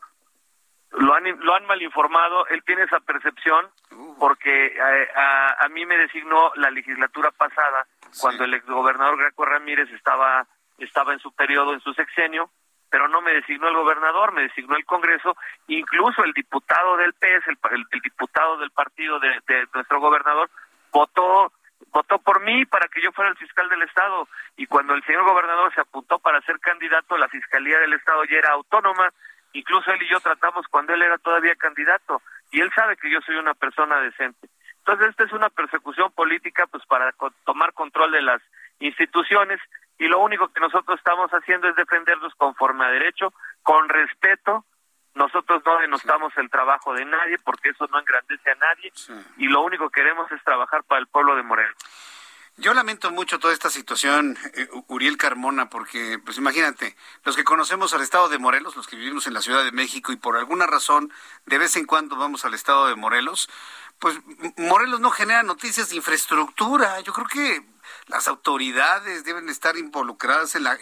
Lo han, lo han mal informado, él tiene esa percepción uh. porque eh, a, a, mí me designó la legislatura pasada, cuando el exgobernador Greco Ramírez estaba, estaba en su periodo, en su sexenio, pero no me designó el gobernador, me designó el Congreso, incluso el diputado del PS, el, el, diputado del partido de, nuestro gobernador, votó votó por mí para que yo fuera el fiscal del Estado. Y cuando el señor gobernador se apuntó para ser candidato, la Fiscalía del Estado ya era autónoma, incluso él y yo tratamos cuando él era todavía candidato. Y él sabe que yo soy una persona decente. Entonces, esta es una persecución política pues para tomar control de las instituciones y lo único que nosotros estamos haciendo es defendernos conforme a derecho, con respeto. Nosotros no denostamos el trabajo de nadie porque eso no engrandece a nadie y lo único que queremos es trabajar para el pueblo de Morelos. Yo lamento mucho toda esta situación, eh, Uriel Carmona, porque, pues imagínate, los que conocemos al estado de Morelos, los que vivimos en la Ciudad de México y por alguna razón de vez en cuando vamos al estado de Morelos, pues Morelos no genera noticias de infraestructura. Yo creo que las autoridades deben estar involucradas en la,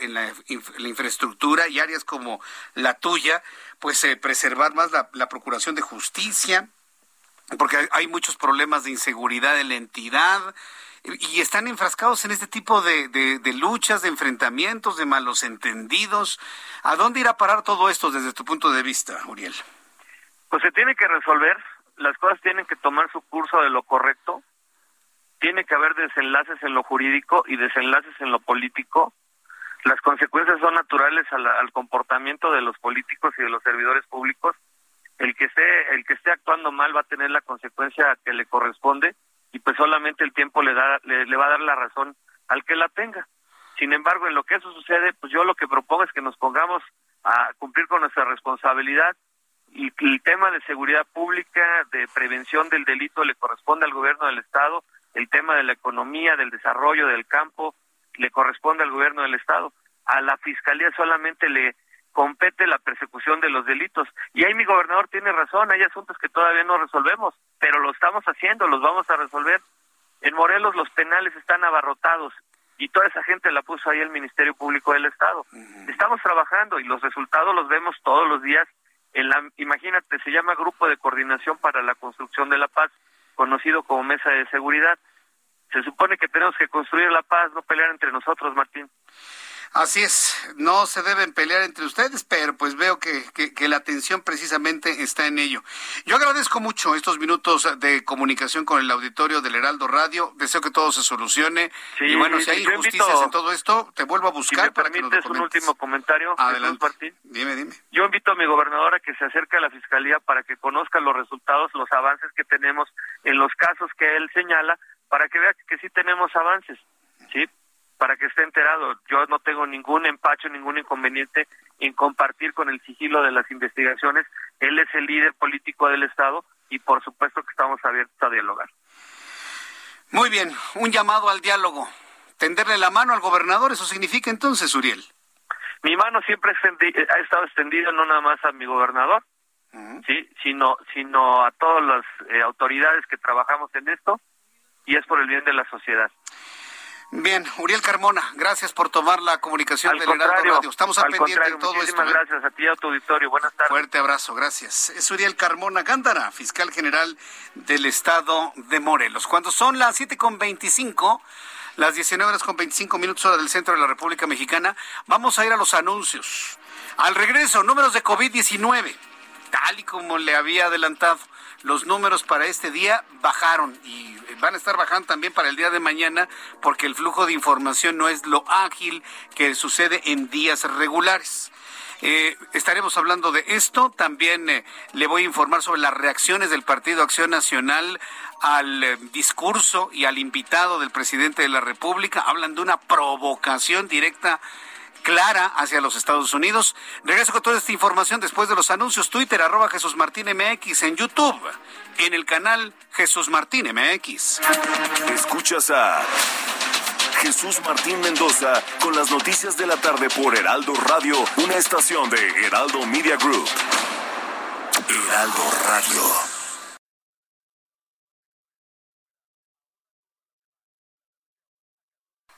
infraestructura y áreas como la tuya, pues eh, preservar más la, procuración de justicia, porque hay, muchos problemas de inseguridad en la entidad y están enfrascados en este tipo de, de, luchas, de enfrentamientos, de malos entendidos. ¿A dónde irá a parar todo esto desde tu punto de vista, Uriel? Pues se tiene que resolver, las cosas tienen que tomar su curso de lo correcto, tiene que haber desenlaces en lo jurídico y desenlaces en lo político. Las consecuencias son naturales al comportamiento de los políticos y de los servidores públicos. El que esté el que esté actuando mal va a tener la consecuencia que le corresponde y pues solamente el tiempo le da le, va a dar la razón al que la tenga. Sin embargo, en lo que eso sucede, pues yo lo que propongo es que nos pongamos a cumplir con nuestra responsabilidad y el tema de seguridad pública, de prevención del delito le corresponde al gobierno del estado el tema de la economía, del desarrollo del campo, le corresponde al gobierno del Estado. A la Fiscalía solamente le compete la persecución de los delitos. Y ahí mi gobernador tiene razón, hay asuntos que todavía no resolvemos, pero lo estamos haciendo, los vamos a resolver. En Morelos los penales están abarrotados y toda esa gente la puso ahí el Ministerio Público del Estado. Estamos trabajando y los resultados los vemos todos los días. En la, imagínate, se llama Grupo de Coordinación para la Construcción de la Paz conocido como Mesa de Seguridad. Se supone que tenemos que construir la paz, no pelear entre nosotros, Martín. Así es, no se deben pelear entre ustedes, pero pues veo que, que, la atención precisamente está en ello. Yo agradezco mucho estos minutos de comunicación con el auditorio del Heraldo Radio. Deseo que todo se solucione. y bueno, si hay injusticias en todo esto, te vuelvo a buscar. Si me para permites un último comentario, Adelante. Martín. Dime, dime. Yo invito a mi gobernadora que se acerque a la fiscalía para que conozca los resultados, los avances que tenemos en los casos que él señala, para que vea que sí tenemos avances. ¿sí? Para que esté enterado. Yo no tengo ningún empacho, ningún inconveniente en compartir con el sigilo de las investigaciones. Él es el líder político del Estado y por supuesto que estamos abiertos a dialogar. Muy bien, un llamado al diálogo. Tenderle la mano al gobernador, eso significa entonces, Uriel. Mi mano siempre ha estado extendida no nada más a mi gobernador, sí, sino sino a todas las eh, autoridades que trabajamos en esto y es por el bien de la sociedad. Bien, Uriel Carmona, gracias por tomar la comunicación del Heraldo Radio. Estamos al pendiente de todo esto. ¿eh? gracias a ti a tu auditorio. Buenas tardes. Fuerte abrazo, gracias. Es Uriel Carmona Gándara, fiscal general del Estado de Morelos. Cuando son las siete con veinticinco, las 19 horas con 25 minutos hora del centro de la República Mexicana, vamos a ir a los anuncios. Al regreso, números de COVID-19, tal y como le había adelantado los números para este día bajaron y van a estar bajando también para el día de mañana porque el flujo de información no es lo ágil que sucede en días regulares. Eh, estaremos hablando de esto. También eh, le voy a informar sobre las reacciones del Partido Acción Nacional al eh, discurso y al invitado del presidente de la República. Hablan de una provocación directa clara hacia los Estados Unidos. Regreso con toda esta información después de los anuncios. Twitter, arroba Jesús Martín MX en YouTube, en el canal Jesús Martín MX. Escuchas a Jesús Martín Mendoza con las noticias de la tarde por Heraldo Radio, una estación de Heraldo Media Group. Heraldo Radio.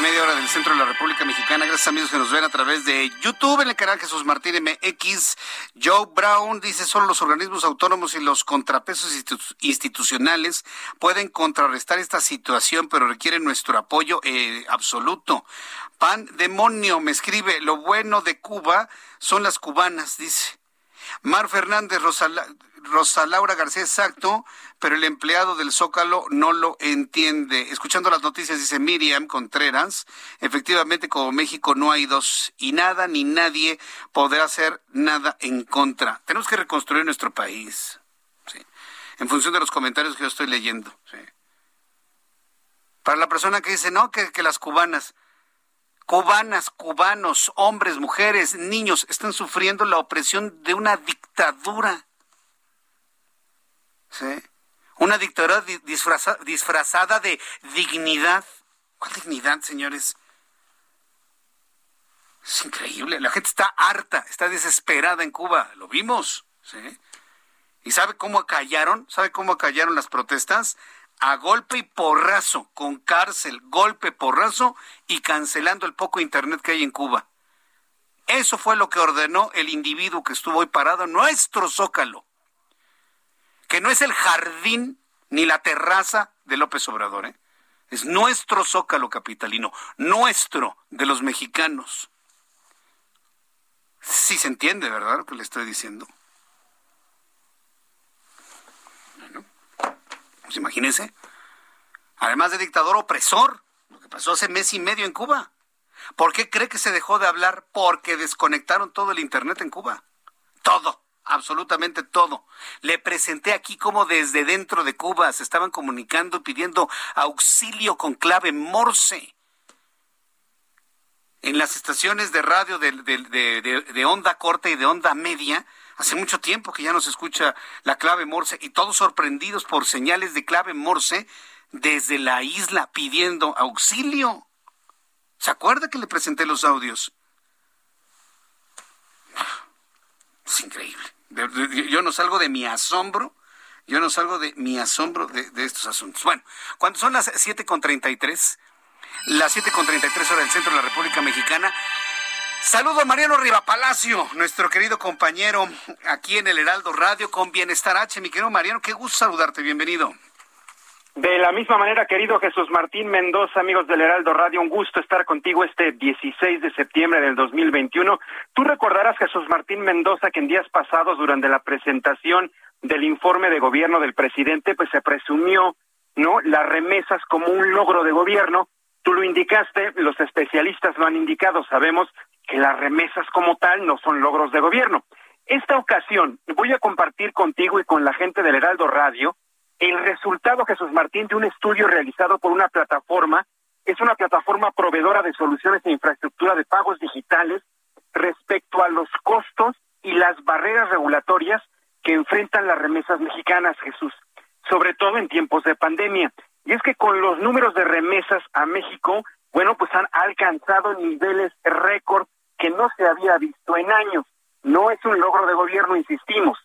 Media hora del centro de la República Mexicana. Gracias amigos que nos ven a través de YouTube en el canal Jesús Martín MX. Joe Brown dice, solo los organismos autónomos y los contrapesos institucionales pueden contrarrestar esta situación, pero requieren nuestro apoyo eh, absoluto. Pan demonio me escribe, lo bueno de Cuba son las cubanas, dice. Mar Fernández, Rosa, Laura García, exacto, pero el empleado del Zócalo no lo entiende. Escuchando las noticias, dice Miriam Contreras, efectivamente como México no hay dos y nada ni nadie podrá hacer nada en contra. Tenemos que reconstruir nuestro país, en función de los comentarios que yo estoy leyendo. Para la persona que dice, no, que las cubanas, cubanas, cubanos, hombres, mujeres, niños están sufriendo la opresión de una dictadura. Una dictadura disfrazada de dignidad. ¿Cuál dignidad, señores? Es increíble. La gente está harta, está desesperada en Cuba. Lo vimos. ¿sí? ¿Y sabe cómo callaron? ¿Sabe cómo callaron las protestas? A golpe y porrazo, con cárcel, golpe, porrazo y cancelando el poco internet que hay en Cuba. Eso fue lo que ordenó el individuo que estuvo hoy parado en nuestro zócalo, que no es el jardín ni la terraza de López Obrador, ¿eh? es nuestro zócalo capitalino, nuestro, de los mexicanos. Sí se entiende, ¿verdad? Lo que le estoy diciendo. Pues imagínense. Además de dictador opresor, lo que pasó hace mes y medio en Cuba. ¿Por qué cree que se dejó de hablar? Porque desconectaron todo el Internet en Cuba. Todo, absolutamente todo. Le presenté aquí cómo desde dentro de Cuba se estaban comunicando pidiendo auxilio con clave Morse. En las estaciones de radio de, de onda corta y de onda media Hace mucho tiempo que ya no se escucha la clave Morse y todos sorprendidos por señales de clave Morse desde la isla pidiendo auxilio. ¿Se acuerda que le presenté los audios? Es increíble. Yo no salgo de mi asombro. Yo no salgo de mi asombro de, de estos asuntos. Bueno, cuando son las 7.33, las 7.33 horas del centro de la República Mexicana, Saludo a Mariano Riva Palacio, nuestro querido compañero aquí en el Heraldo Radio con Bienestar H. Mi querido Mariano, qué gusto saludarte, bienvenido. De la misma manera, querido Jesús Martín Mendoza, amigos del Heraldo Radio, un gusto estar contigo este 16 de septiembre del 2021. Tú recordarás, Jesús Martín Mendoza, que en días pasados, durante la presentación del informe de gobierno del presidente, pues se presumió, ¿no?, las remesas como un logro de gobierno. Tú lo indicaste, los especialistas lo han indicado, sabemos que las remesas como tal no son logros de gobierno. Esta ocasión voy a compartir contigo y con la gente del Heraldo Radio el resultado, Jesús Martín, de un estudio realizado por una plataforma, es una plataforma proveedora de soluciones e infraestructura de pagos digitales respecto a los costos y las barreras regulatorias que enfrentan las remesas mexicanas, Jesús, sobre todo en tiempos de pandemia. Y es que con los números de remesas a México, bueno, pues han alcanzado niveles récord que no se había visto en años. No es un logro de gobierno, insistimos.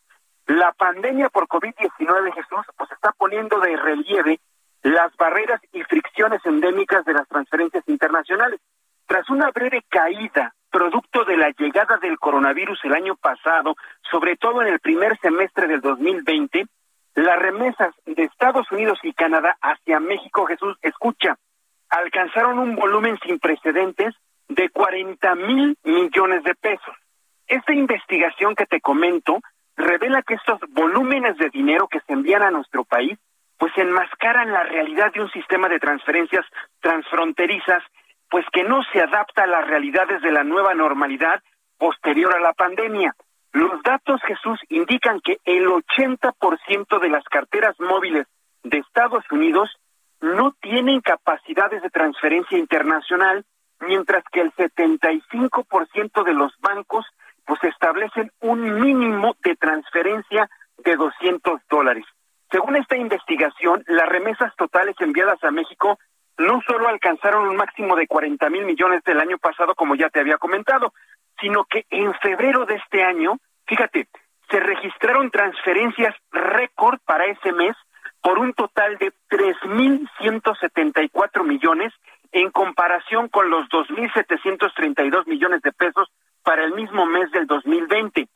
La pandemia por COVID-19, Jesús, pues está poniendo de relieve las barreras y fricciones endémicas de las transferencias internacionales. Tras una breve caída producto de la llegada del coronavirus el año pasado, sobre todo en el primer semestre del 2020, las remesas de Estados Unidos y Canadá hacia México, Jesús, escucha, alcanzaron un volumen sin precedentes de 40 mil millones de pesos. Esta investigación que te comento revela que estos volúmenes de dinero que se envían a nuestro país pues enmascaran la realidad de un sistema de transferencias transfronterizas pues que no se adapta a las realidades de la nueva normalidad posterior a la pandemia. Los datos, Jesús, indican que el 80% de las carteras móviles de Estados Unidos no tienen capacidades de transferencia internacional mientras que el 75% de los bancos pues establecen un mínimo de transferencia de 200 dólares. Según esta investigación, las remesas totales enviadas a México no solo alcanzaron un máximo de 40 mil millones del año pasado, como ya te había comentado, sino que en febrero de este año, fíjate, se registraron transferencias récord para ese mes por un total de 3.174 millones en comparación con los 2.732 millones de pesos para el mismo mes del 2020.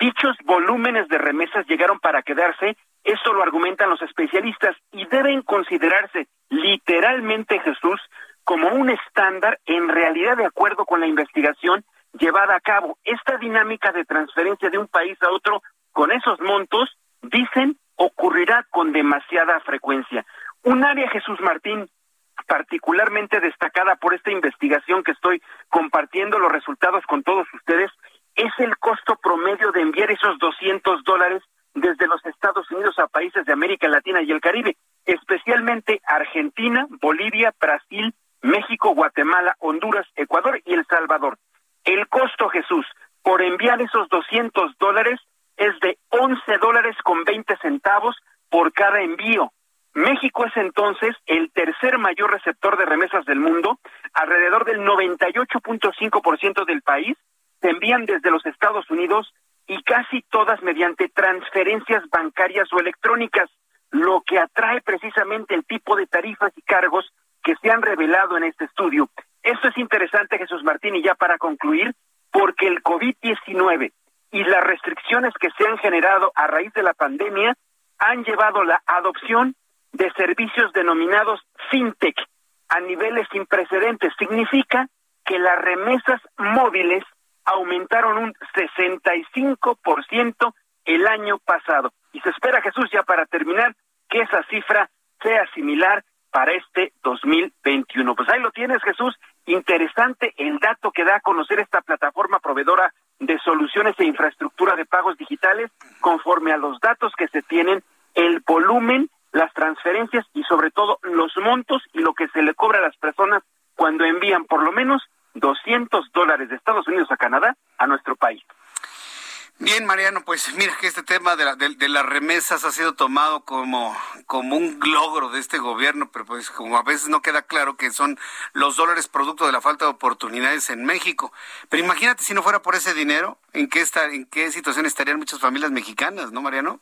Dichos volúmenes de remesas llegaron para quedarse, esto lo argumentan los especialistas, y deben considerarse literalmente, Jesús, como un estándar, en realidad de acuerdo con la investigación, llevada a cabo. Esta dinámica de transferencia de un país a otro con esos montos, dicen, ocurrirá con demasiada frecuencia. Un área, Jesús Martín, particularmente destacada por esta investigación que estoy compartiendo los resultados con todos ustedes, es el costo promedio de enviar esos 200 dólares desde los Estados Unidos a países de América Latina y el Caribe, especialmente Argentina, Bolivia, Brasil, México, Guatemala, Honduras, Ecuador y El Salvador. El costo, Jesús, por enviar esos 200 dólares es de 11 dólares con 20 centavos por cada envío. México es entonces el tercer mayor receptor de remesas del mundo. Alrededor del 98.5% del país se envían desde los Estados Unidos y casi todas mediante transferencias bancarias o electrónicas, lo que atrae precisamente el tipo de tarifas y cargos que se han revelado en este estudio. Esto es interesante, Jesús Martín, y ya para concluir, porque el COVID-19 y las restricciones que se han generado a raíz de la pandemia han llevado la adopción de servicios denominados fintech a niveles sin precedentes. Significa que las remesas móviles aumentaron un 65% el año pasado. Y se espera, Jesús, ya para terminar, que esa cifra sea similar para este 2021. Pues ahí lo tienes, Jesús. Interesante el dato que da a conocer esta plataforma proveedora de soluciones e infraestructura de pagos digitales conforme a los datos que se tienen, el volumen, las transferencias y sobre todo los montos y lo que se le cobra a las personas cuando envían por lo menos 200 dólares de Estados Unidos a Canadá a nuestro país. Bien, Mariano, pues mira que este tema de, la, de, las remesas ha sido tomado como, como un logro de este gobierno, pero pues como a veces no queda claro que son los dólares producto de la falta de oportunidades en México. Pero imagínate si no fuera por ese dinero, ¿en qué, está, en qué situación estarían muchas familias mexicanas, no, Mariano?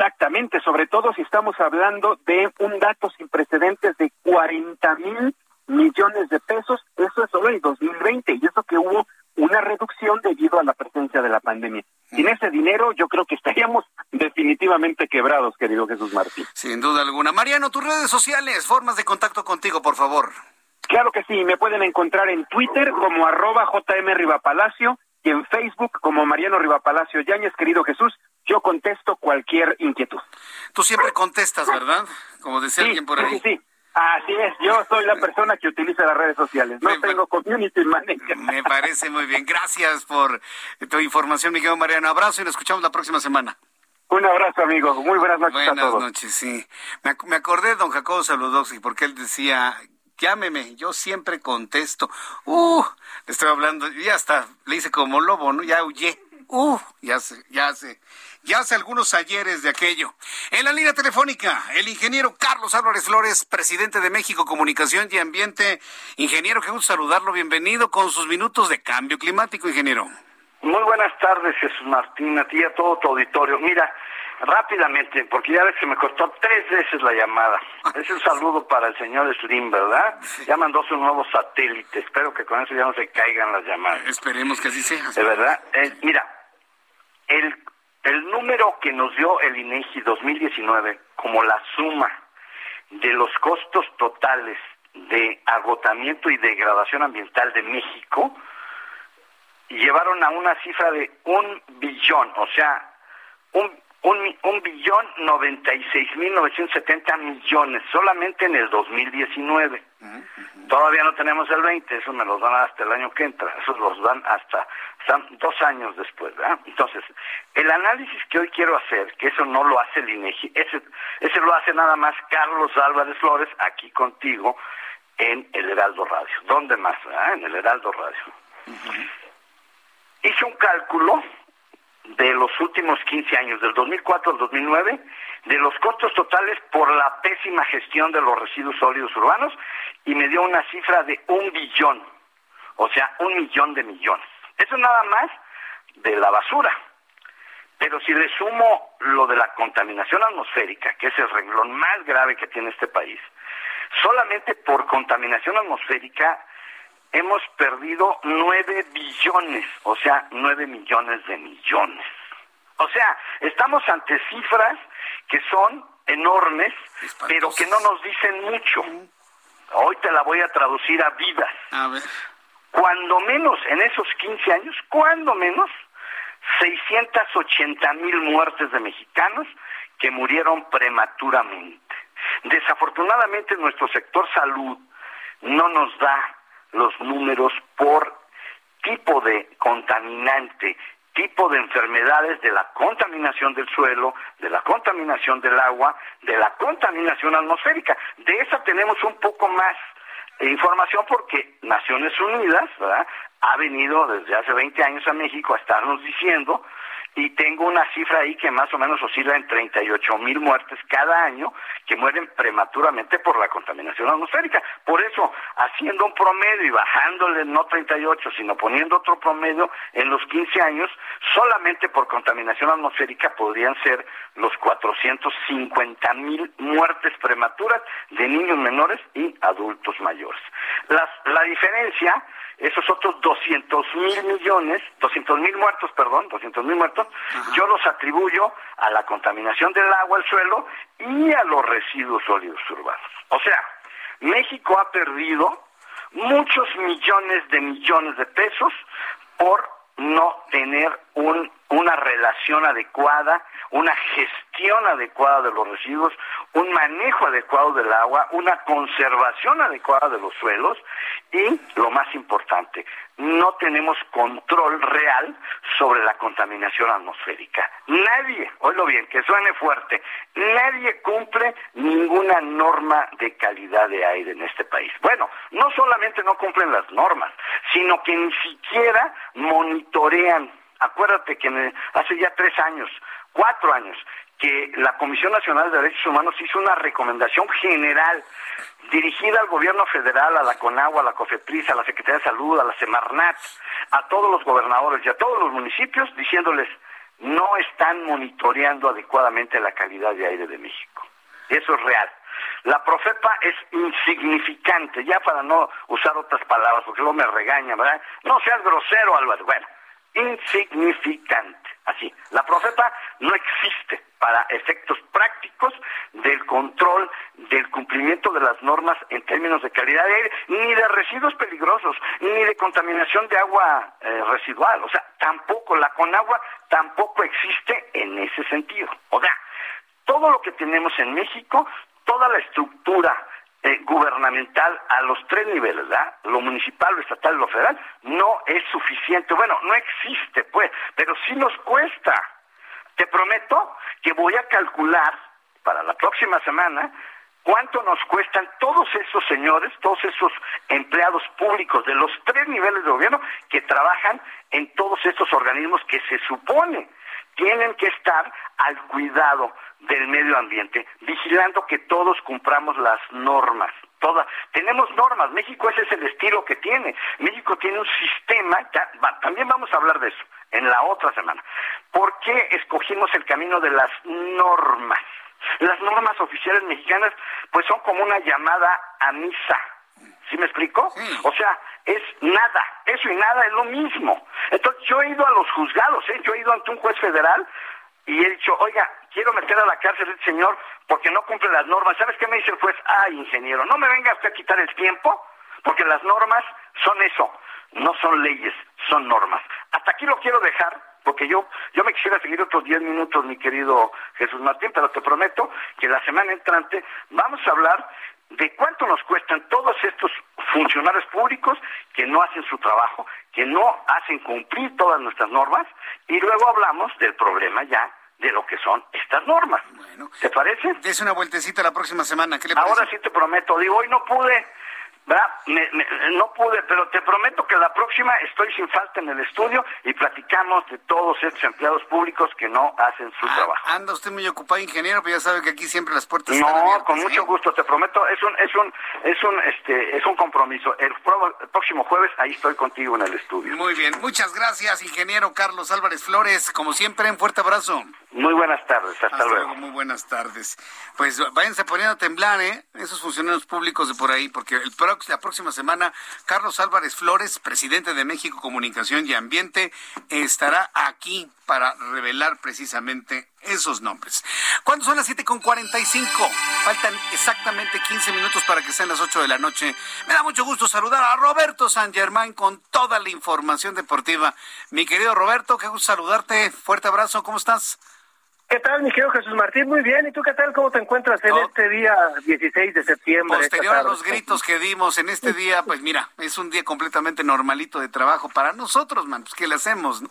Exactamente, sobre todo si estamos hablando de un dato sin precedentes de 40 mil millones de pesos, eso es solo en 2020, y eso que hubo una reducción debido a la presencia de la pandemia. Sin ese dinero, yo creo que estaríamos definitivamente quebrados, querido Jesús Martín. Sin duda alguna. Mariano, tus redes sociales, formas de contacto contigo, por favor. Claro que sí, me pueden encontrar en Twitter como arroba JM Rivapalacio y en Facebook como Mariano Rivapalacio Yáñez, querido Jesús. Yo contesto cualquier inquietud. Tú siempre contestas, ¿verdad? Como decía alguien por ahí. Sí, sí. Así es, yo soy la persona que utiliza las redes sociales, no tengo community manager. Me parece muy bien, gracias por tu información, Miguel Mariano. Abrazo y nos escuchamos la próxima semana. Un abrazo, amigo. Muy buenas noches buenas a todos. Buenas noches, sí. Me, acordé de don Jacobo Saludowski porque él decía, llámeme, yo siempre contesto. Uh, le estoy hablando, ya está, le hice como lobo, ¿no? Ya huyé. Uh, ya sé, ya sé ya hace algunos ayeres de aquello. En la línea telefónica, el ingeniero Carlos Álvarez Flores, presidente de México Comunicación y Ambiente. Ingeniero, qué gusto saludarlo. Bienvenido con sus minutos de cambio climático, ingeniero. Muy buenas tardes, Jesús Martín, a ti y a todo tu auditorio. Mira, rápidamente, porque ya ves que me costó tres veces la llamada. Es un saludo para el señor Slim, ¿verdad? Ya mandó su nuevo satélite. Espero que con eso ya no se caigan las llamadas. Esperemos que así sea. De verdad. Eh, mira, el el número que nos dio el INEGI 2019 como la suma de los costos totales de agotamiento y degradación ambiental de México llevaron a una cifra de un billón, o sea, un, un, un billón noventa y seis mil novecientos setenta millones solamente en el 2019. Todavía no tenemos el 20, eso me los dan hasta el año que entra, esos los dan hasta dos años después, ¿verdad? Entonces, el análisis que hoy quiero hacer, que eso no lo hace el INEGI, ese, ese lo hace nada más Carlos Álvarez Flores, aquí contigo, en el Heraldo Radio. ¿Dónde más? En el Heraldo Radio. Hice un cálculo de los últimos 15 años, del 2004 al 2009, de los costos totales por la pésima gestión de los residuos sólidos urbanos y me dio una cifra de un billón, o sea, un millón de millones. Eso nada más de la basura. Pero si le sumo lo de la contaminación atmosférica, que es el renglón más grave que tiene este país, solamente por contaminación atmosférica hemos perdido nueve billones, o sea, nueve millones de millones. O sea, estamos ante cifras que son enormes, pero que no nos dicen mucho. Hoy te la voy a traducir a vidas. A ver. cuando menos en esos 15 años, cuando menos 680 mil muertes de mexicanos que murieron prematuramente. Desafortunadamente nuestro sector salud no nos da los números por tipo de contaminante, tipo de enfermedades de la contaminación del suelo, de la contaminación del agua, de la contaminación atmosférica. De esa tenemos un poco más información porque Naciones Unidas ha venido desde hace 20 años a México a estarnos diciendo y tengo una cifra ahí que más o menos oscila en 38 mil muertes cada año que mueren prematuramente por la contaminación atmosférica. Por eso, haciendo un promedio y bajándole no 38, sino poniendo otro promedio en los 15 años, solamente por contaminación atmosférica podrían ser los 450 mil muertes prematuras de niños menores y adultos mayores. la diferencia esos otros 200 mil millones, 200 mil muertos, perdón, 200 mil muertos, yo los atribuyo a la contaminación del agua, el suelo y a los residuos sólidos urbanos. O sea, México ha perdido muchos millones de millones de pesos por no tener un, una relación adecuada, una gestión adecuada de los residuos, un manejo adecuado del agua, una conservación adecuada de los suelos y, lo más importante, no tenemos control real sobre la contaminación atmosférica. Nadie, oílo bien, que suene fuerte, nadie cumple ninguna norma de calidad de aire en este país. Bueno, no solamente no cumplen las normas, sino que ni siquiera monitorean. Acuérdate que hace ya tres años, cuatro años, que la Comisión Nacional de Derechos Humanos hizo una recomendación general dirigida al gobierno federal, a la CONAGUA, a la COFEPRIS, a la Secretaría de Salud, a la Semarnat, a todos los gobernadores y a todos los municipios, diciéndoles no están monitoreando adecuadamente la calidad de aire de México. Eso es real. La Profepa es insignificante, ya para no usar otras palabras, porque luego me regaña, ¿verdad? No seas grosero, Álvaro. Bueno, insignificante. Así, la Profepa no existe para efectos prácticos del control del cumplimiento de las normas en términos de calidad de aire, ni de residuos peligrosos, ni de contaminación de agua eh, residual. O sea, tampoco, la Conagua tampoco existe en ese sentido. O sea, todo lo que tenemos en México, toda la estructura eh, gubernamental a los tres niveles, ¿verdad? Lo municipal, lo estatal lo federal, no es suficiente. Bueno, no existe, pues, pero sí nos cuesta. Te prometo que voy a calcular para la próxima semana cuánto nos cuestan todos esos señores, todos esos empleados públicos de los tres niveles de gobierno que trabajan en todos estos organismos que se supone tienen que estar al cuidado del medio ambiente, vigilando que todos cumplamos las normas. Todas. Tenemos normas, México ese es el estilo que tiene. México tiene un sistema, también vamos a hablar de eso en la otra semana. ¿Por qué escogimos el camino de las normas? Las normas oficiales mexicanas pues son como una llamada a misa. ¿Sí me explico? O sea, es nada, eso y nada es lo mismo. Entonces yo he ido a los juzgados, ¿eh? yo he ido ante un juez federal y he dicho, oiga, quiero meter a la cárcel a este señor porque no cumple las normas. ¿Sabes qué me dice el juez? Ay, ingeniero, no me venga usted a quitar el tiempo porque las normas son eso, no son leyes, son normas. Hasta aquí lo quiero dejar porque yo, yo me quisiera seguir otros 10 minutos, mi querido Jesús Martín, pero te prometo que la semana entrante vamos a hablar de cuánto nos cuestan todos estos funcionarios públicos que no hacen su trabajo, que no hacen cumplir todas nuestras normas, y luego hablamos del problema ya de lo que son estas normas. ¿Te parece? Des una vueltecita la próxima semana. ¿Qué le Ahora sí te prometo, digo, hoy no pude, no pude, pero te prometo que la próxima estoy sin falta en el estudio y platicamos de todos estos empleados públicos que no hacen su ah, trabajo. Anda usted muy ocupado, ingeniero, pero ya sabe que aquí siempre las puertas no, están abiertas. con mucho ¿eh? gusto, te prometo, es un, es un, es un, este, es un compromiso. El, pro- el próximo jueves ahí estoy contigo en el estudio. Muy bien, muchas gracias, ingeniero Carlos Álvarez Flores. Como siempre, un fuerte abrazo. Muy buenas tardes, hasta, luego. Muy buenas tardes. Pues váyanse poniendo a temblar, ¿eh? Esos funcionarios públicos de por ahí, porque el prox- la próxima semana, Carlos Álvarez Flores, presidente de México Comunicación y Ambiente, estará aquí para revelar precisamente esos nombres. ¿Cuándo son las 7 con 45? Faltan exactamente 15 minutos para que sean las 8 de la noche. Me da mucho gusto saludar a Roberto San Germán con toda la información deportiva. Mi querido Roberto, qué gusto saludarte. Fuerte abrazo, ¿cómo estás? ¿Qué tal, mi querido Jesús Martín? Muy bien. ¿Y tú qué tal? ¿Cómo te encuentras en este día 16 de septiembre? Posterior a los gritos que dimos en este día, pues mira, es un día completamente normalito de trabajo para nosotros, man. Pues, ¿qué le hacemos? no?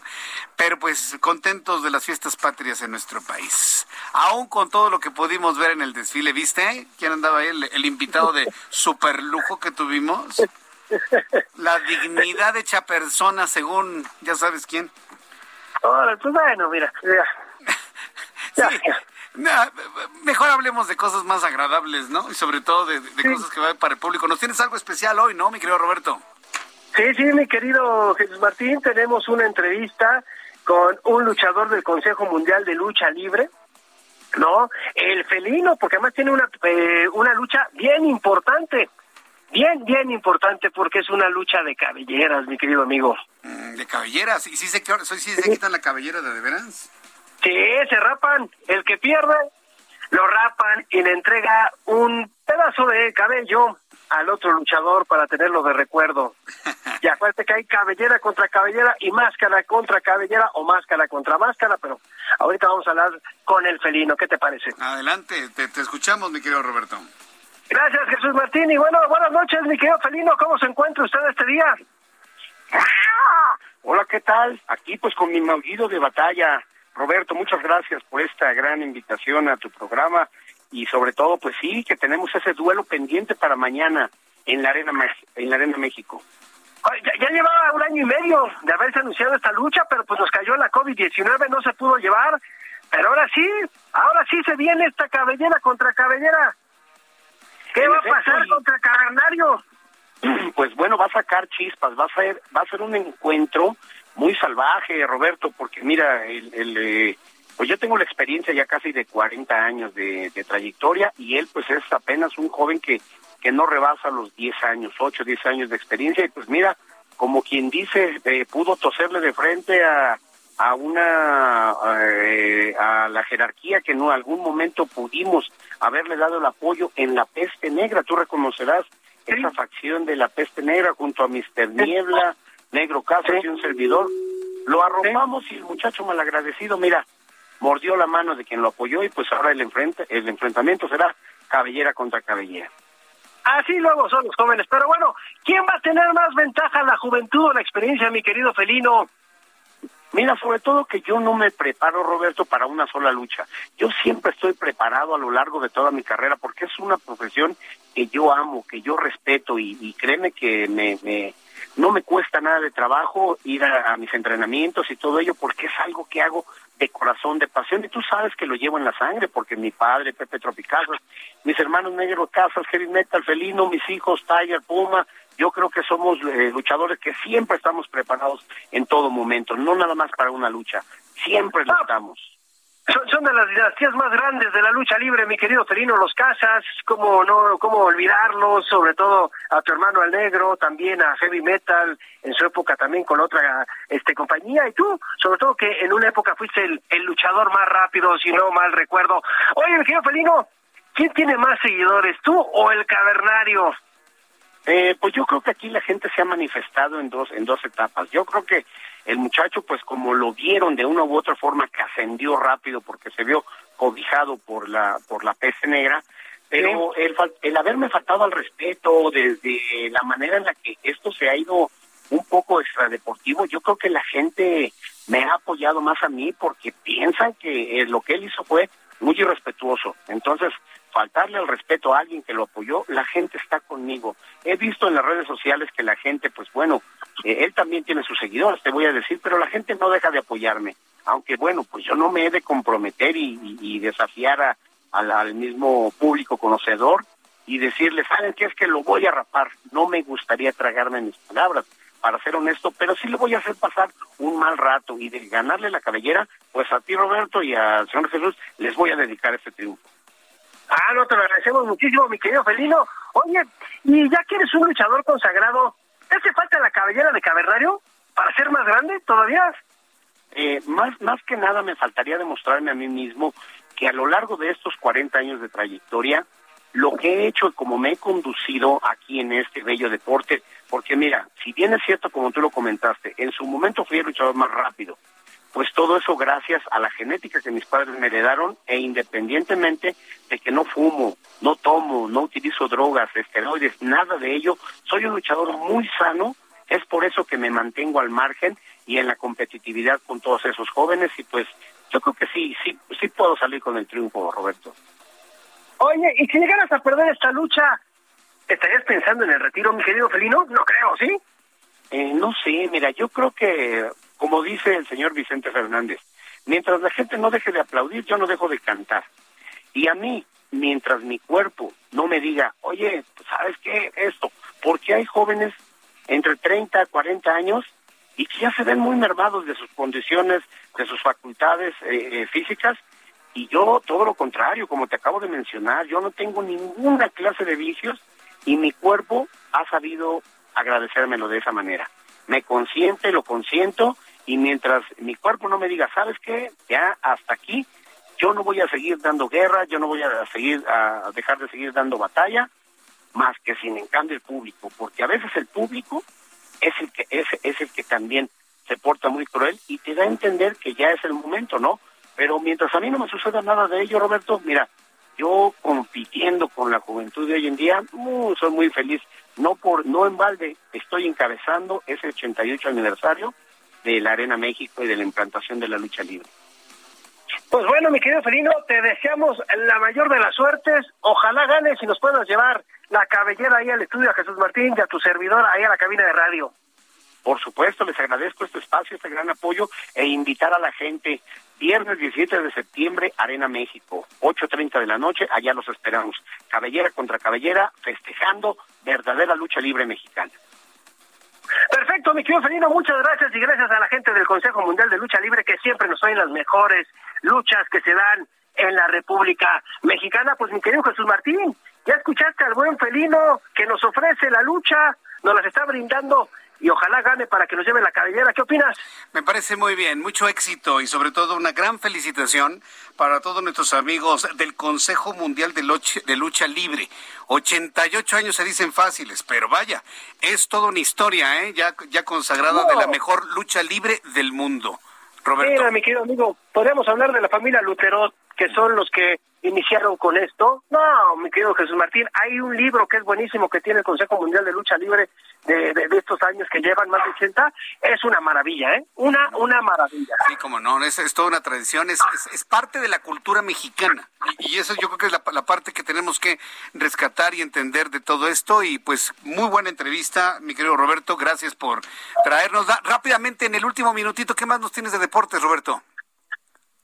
Pero pues contentos de las fiestas patrias en nuestro país. Aún con todo lo que pudimos ver en el desfile, ¿viste? ¿Quién andaba ahí? El, el invitado de super lujo que tuvimos. La dignidad hecha persona según, ya sabes quién. Ahora, pues bueno, mira. ya. Sí. No, mejor hablemos de cosas más agradables, ¿no? Y sobre todo de, de cosas que van para el público. Nos tienes algo especial hoy, ¿no, mi querido Roberto? Sí, sí, mi querido Jesús Martín, tenemos una entrevista con un luchador del Consejo Mundial de Lucha Libre, ¿no? El felino, porque además tiene una, eh, una lucha bien importante, bien, bien importante, porque es una lucha de cabelleras, mi querido amigo. Mm, De cabelleras. ¿Y sí se, sí se quitan la cabellera de de veras? Sí, se rapan. El que pierde, lo rapan y le entrega un pedazo de cabello al otro luchador para tenerlo de recuerdo. Y acuérdate que hay cabellera contra cabellera y máscara contra cabellera o máscara contra máscara, pero ahorita vamos a hablar con el felino. ¿Qué te parece? Adelante, te, te escuchamos, mi querido Roberto. Gracias, Jesús Martín. Y bueno, buenas noches, mi querido felino. ¿Cómo se encuentra usted este día? Hola, ¿qué tal? Aquí pues con mi maullido de batalla. Roberto, muchas gracias por esta gran invitación a tu programa y sobre todo pues sí, que tenemos ese duelo pendiente para mañana en la Arena, en la Arena México. Ya, ya llevaba un año y medio de haberse anunciado esta lucha, pero pues nos cayó la COVID-19, no se pudo llevar. Pero ahora sí, ahora sí se viene esta cabellera contra cabellera. ¿Qué En va a pasar y- contra Cavernario? Pues bueno, va a sacar chispas, va a ser, va a ser un encuentro muy salvaje, Roberto, porque mira, el, el, eh, pues yo tengo la experiencia ya casi de 40 años de, de trayectoria y él pues es apenas un joven que, que no rebasa los 10 años, 8, 10 años de experiencia y pues mira, como quien dice, eh, pudo toserle de frente a, a una, eh, a la jerarquía que en algún momento pudimos haberle dado el apoyo en la peste negra, tú reconocerás esa facción de la peste negra junto a Mister Niebla, Negro Casas y un servidor. Lo arropamos y el muchacho malagradecido, mira, mordió la mano de quien lo apoyó y pues ahora el, enfrente, el enfrentamiento será cabellera contra cabellera. Así luego son los jóvenes. Pero bueno, ¿quién va a tener más ventaja, la juventud o la experiencia, mi querido felino? Mira, sobre todo que yo no me preparo, Roberto, para una sola lucha. Yo siempre estoy preparado a lo largo de toda mi carrera porque es una profesión que yo amo, que yo respeto y, y créeme que me, me- no me cuesta nada de trabajo ir a, a mis entrenamientos y todo ello porque es algo que hago de corazón, de pasión. Y tú sabes que lo llevo en la sangre porque mi padre, Pepe Tropicazos, mis hermanos Negro Casas, Heavy Metal, Felino, mis hijos, Tiger, Puma, yo creo que somos eh, luchadores que siempre estamos preparados en todo momento, no nada más para una lucha, siempre lo estamos. Son, de las dinastías más grandes de la lucha libre, mi querido Felino, los Casas, cómo no, cómo olvidarlos, sobre todo a tu hermano al negro, también a Heavy Metal, en su época también con otra este compañía, y tú, sobre todo que en una época fuiste el, el luchador más rápido, si no mal recuerdo. Oye, mi querido Felino, ¿quién tiene más seguidores, tú o el cavernario? Eh, pues yo creo que aquí la gente se ha manifestado en dos en dos etapas. Yo creo que el muchacho, pues como lo vieron de una u otra forma, que ascendió rápido porque se vio cobijado por la por la peste negra, pero el, el haberme faltado al respeto desde la manera en la que esto se ha ido un poco extradeportivo, yo creo que la gente me ha apoyado más a mí porque piensan que eh, lo que él hizo fue muy irrespetuoso. Entonces, faltarle al respeto a alguien que lo apoyó, la gente está conmigo. He visto en las redes sociales que la gente, pues bueno, eh, él también tiene sus seguidores, te voy a decir, pero la gente no deja de apoyarme. Aunque bueno, pues yo no me he de comprometer y, desafiar a- al, mismo público conocedor y decirle, ¿saben qué es que lo voy a rapar? No me gustaría tragarme mis palabras, para ser honesto, pero sí le voy a hacer pasar un mal rato y de ganarle la cabellera, pues a ti Roberto y al señor Jesús les voy a dedicar este triunfo. Ah, no, te lo agradecemos muchísimo, mi querido Felino. Oye, ¿y ya que eres un luchador consagrado, ¿te hace falta la cabellera de cavernario para ser más grande todavía? eh, más, más que nada me faltaría demostrarme a mí mismo que a lo largo de estos 40 años de trayectoria, lo que he hecho y como me he conducido aquí en este bello deporte, porque mira, si bien es cierto como tú lo comentaste, en su momento fui el luchador más rápido, pues todo eso gracias a la genética que mis padres me heredaron e independientemente de que no fumo, no tomo, no utilizo drogas, esteroides, nada de ello, soy un luchador muy sano, es por eso que me mantengo al margen y en la competitividad con todos esos jóvenes y pues yo creo que sí, sí, sí puedo salir con el triunfo, Roberto. Oye, y si llegaras a perder esta lucha, ¿estarías pensando en el retiro, mi querido Felino? No creo, ¿sí? Eh, no sé, mira, yo creo que como dice el señor Vicente Fernández, mientras la gente no deje de aplaudir, yo no dejo de cantar. Y a mí, mientras mi cuerpo no me diga, oye, ¿sabes qué? Esto, porque hay jóvenes entre 30 y 40 años y que ya se ven muy mermados de sus condiciones, de sus facultades eh, eh, físicas, y yo todo lo contrario, como te acabo de mencionar, yo no tengo ninguna clase de vicios y mi cuerpo ha sabido agradecérmelo de esa manera. Me consiente, lo consiento y mientras mi cuerpo no me diga, ¿sabes qué? Ya hasta aquí, yo no voy a seguir dando guerra, yo no voy a seguir a dejar de seguir dando batalla, más que sin en cambio el público, porque a veces el público es el que es, es el que también se porta muy cruel y te da a entender que ya es el momento, ¿no? Pero mientras a mí no me suceda nada de ello, Roberto, mira, yo compitiendo con la juventud de hoy en día, uh, soy muy feliz. No por no en balde, estoy encabezando ese 88 aniversario de la Arena México y de la implantación de la lucha libre. Pues bueno, mi querido Felino, te deseamos la mayor de las suertes. Ojalá ganes y nos puedas llevar la cabellera ahí al estudio a Jesús Martín y a tu servidor ahí a la cabina de radio. Por supuesto, les agradezco este espacio, este gran apoyo e invitar a la gente. Viernes 17 de septiembre, Arena México, 8.30 de la noche, allá los esperamos. Cabellera contra cabellera, festejando verdadera lucha libre mexicana. Perfecto, mi querido Felino, muchas gracias y gracias a la gente del Consejo Mundial de Lucha Libre que siempre nos traen las mejores luchas que se dan en la República Mexicana. Pues mi querido Jesús Martín, ya escuchaste al buen Felino que nos ofrece la lucha, nos las está brindando y ojalá gane para que nos lleve la cabellera. ¿Qué opinas? Me parece muy bien, mucho éxito y sobre todo una gran felicitación para todos nuestros amigos del Consejo Mundial de Lucha, de Lucha Libre. 88 años se dicen fáciles, pero vaya, es toda una historia, ¿eh? ya, ya consagrada de la mejor lucha libre del mundo. Roberto. Mira, mi querido amigo, podemos hablar de la familia Lutero, que son los que iniciaron con esto. No, mi querido Jesús Martín, hay un libro que es buenísimo que tiene el Consejo Mundial de Lucha Libre de, de, de estos años que llevan más de 80. Es una maravilla, ¿eh? Una, una maravilla. Sí, como no, es, es toda una tradición, es, es, es, parte de la cultura mexicana. Y, eso yo creo que es la, la, parte que tenemos que rescatar y entender de todo esto. Y pues muy buena entrevista, mi querido Roberto, gracias por traernos rápidamente en el último minutito. ¿Qué más nos tienes de deportes, Roberto?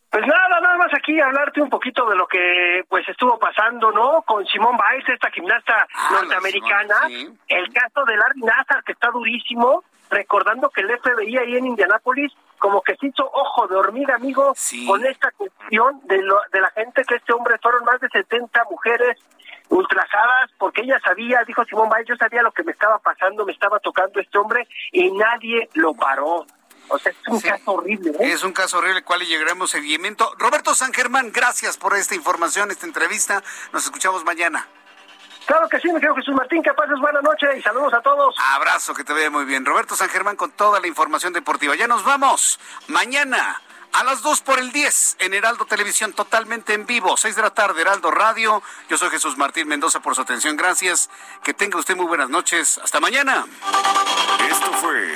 Pues nada, nada más aquí hablarte un poquito de lo que pues estuvo pasando, ¿no? Con Simón Biles, esta gimnasta ah, norteamericana, sí. el caso de Larry Nassar, que está durísimo, recordando que el FBI ahí en Indianápolis como que se hizo ojo de hormiga, amigo, sí. con esta cuestión de, lo, de la gente que este hombre fueron más de 70 mujeres ultrajadas porque ella sabía, dijo Simón Biles, yo sabía lo que me estaba pasando, me estaba tocando este hombre y nadie lo paró. O sea, es un sí, caso horrible. ¿eh? Es un caso horrible, cual le llegaremos seguimiento. Roberto San Germán, gracias por esta información, esta entrevista. Nos escuchamos mañana. Claro que sí, mi querido Jesús Martín, que pases buena noche y saludos a todos. Abrazo, que te vea muy bien. Roberto San Germán con toda la información deportiva. Ya nos vamos. Mañana a las 2 por el 10 en Heraldo Televisión, totalmente en vivo, 6 de la tarde, Heraldo Radio. Yo soy Jesús Martín Mendoza por su atención. Gracias. Que tenga usted muy buenas noches. Hasta mañana. Esto fue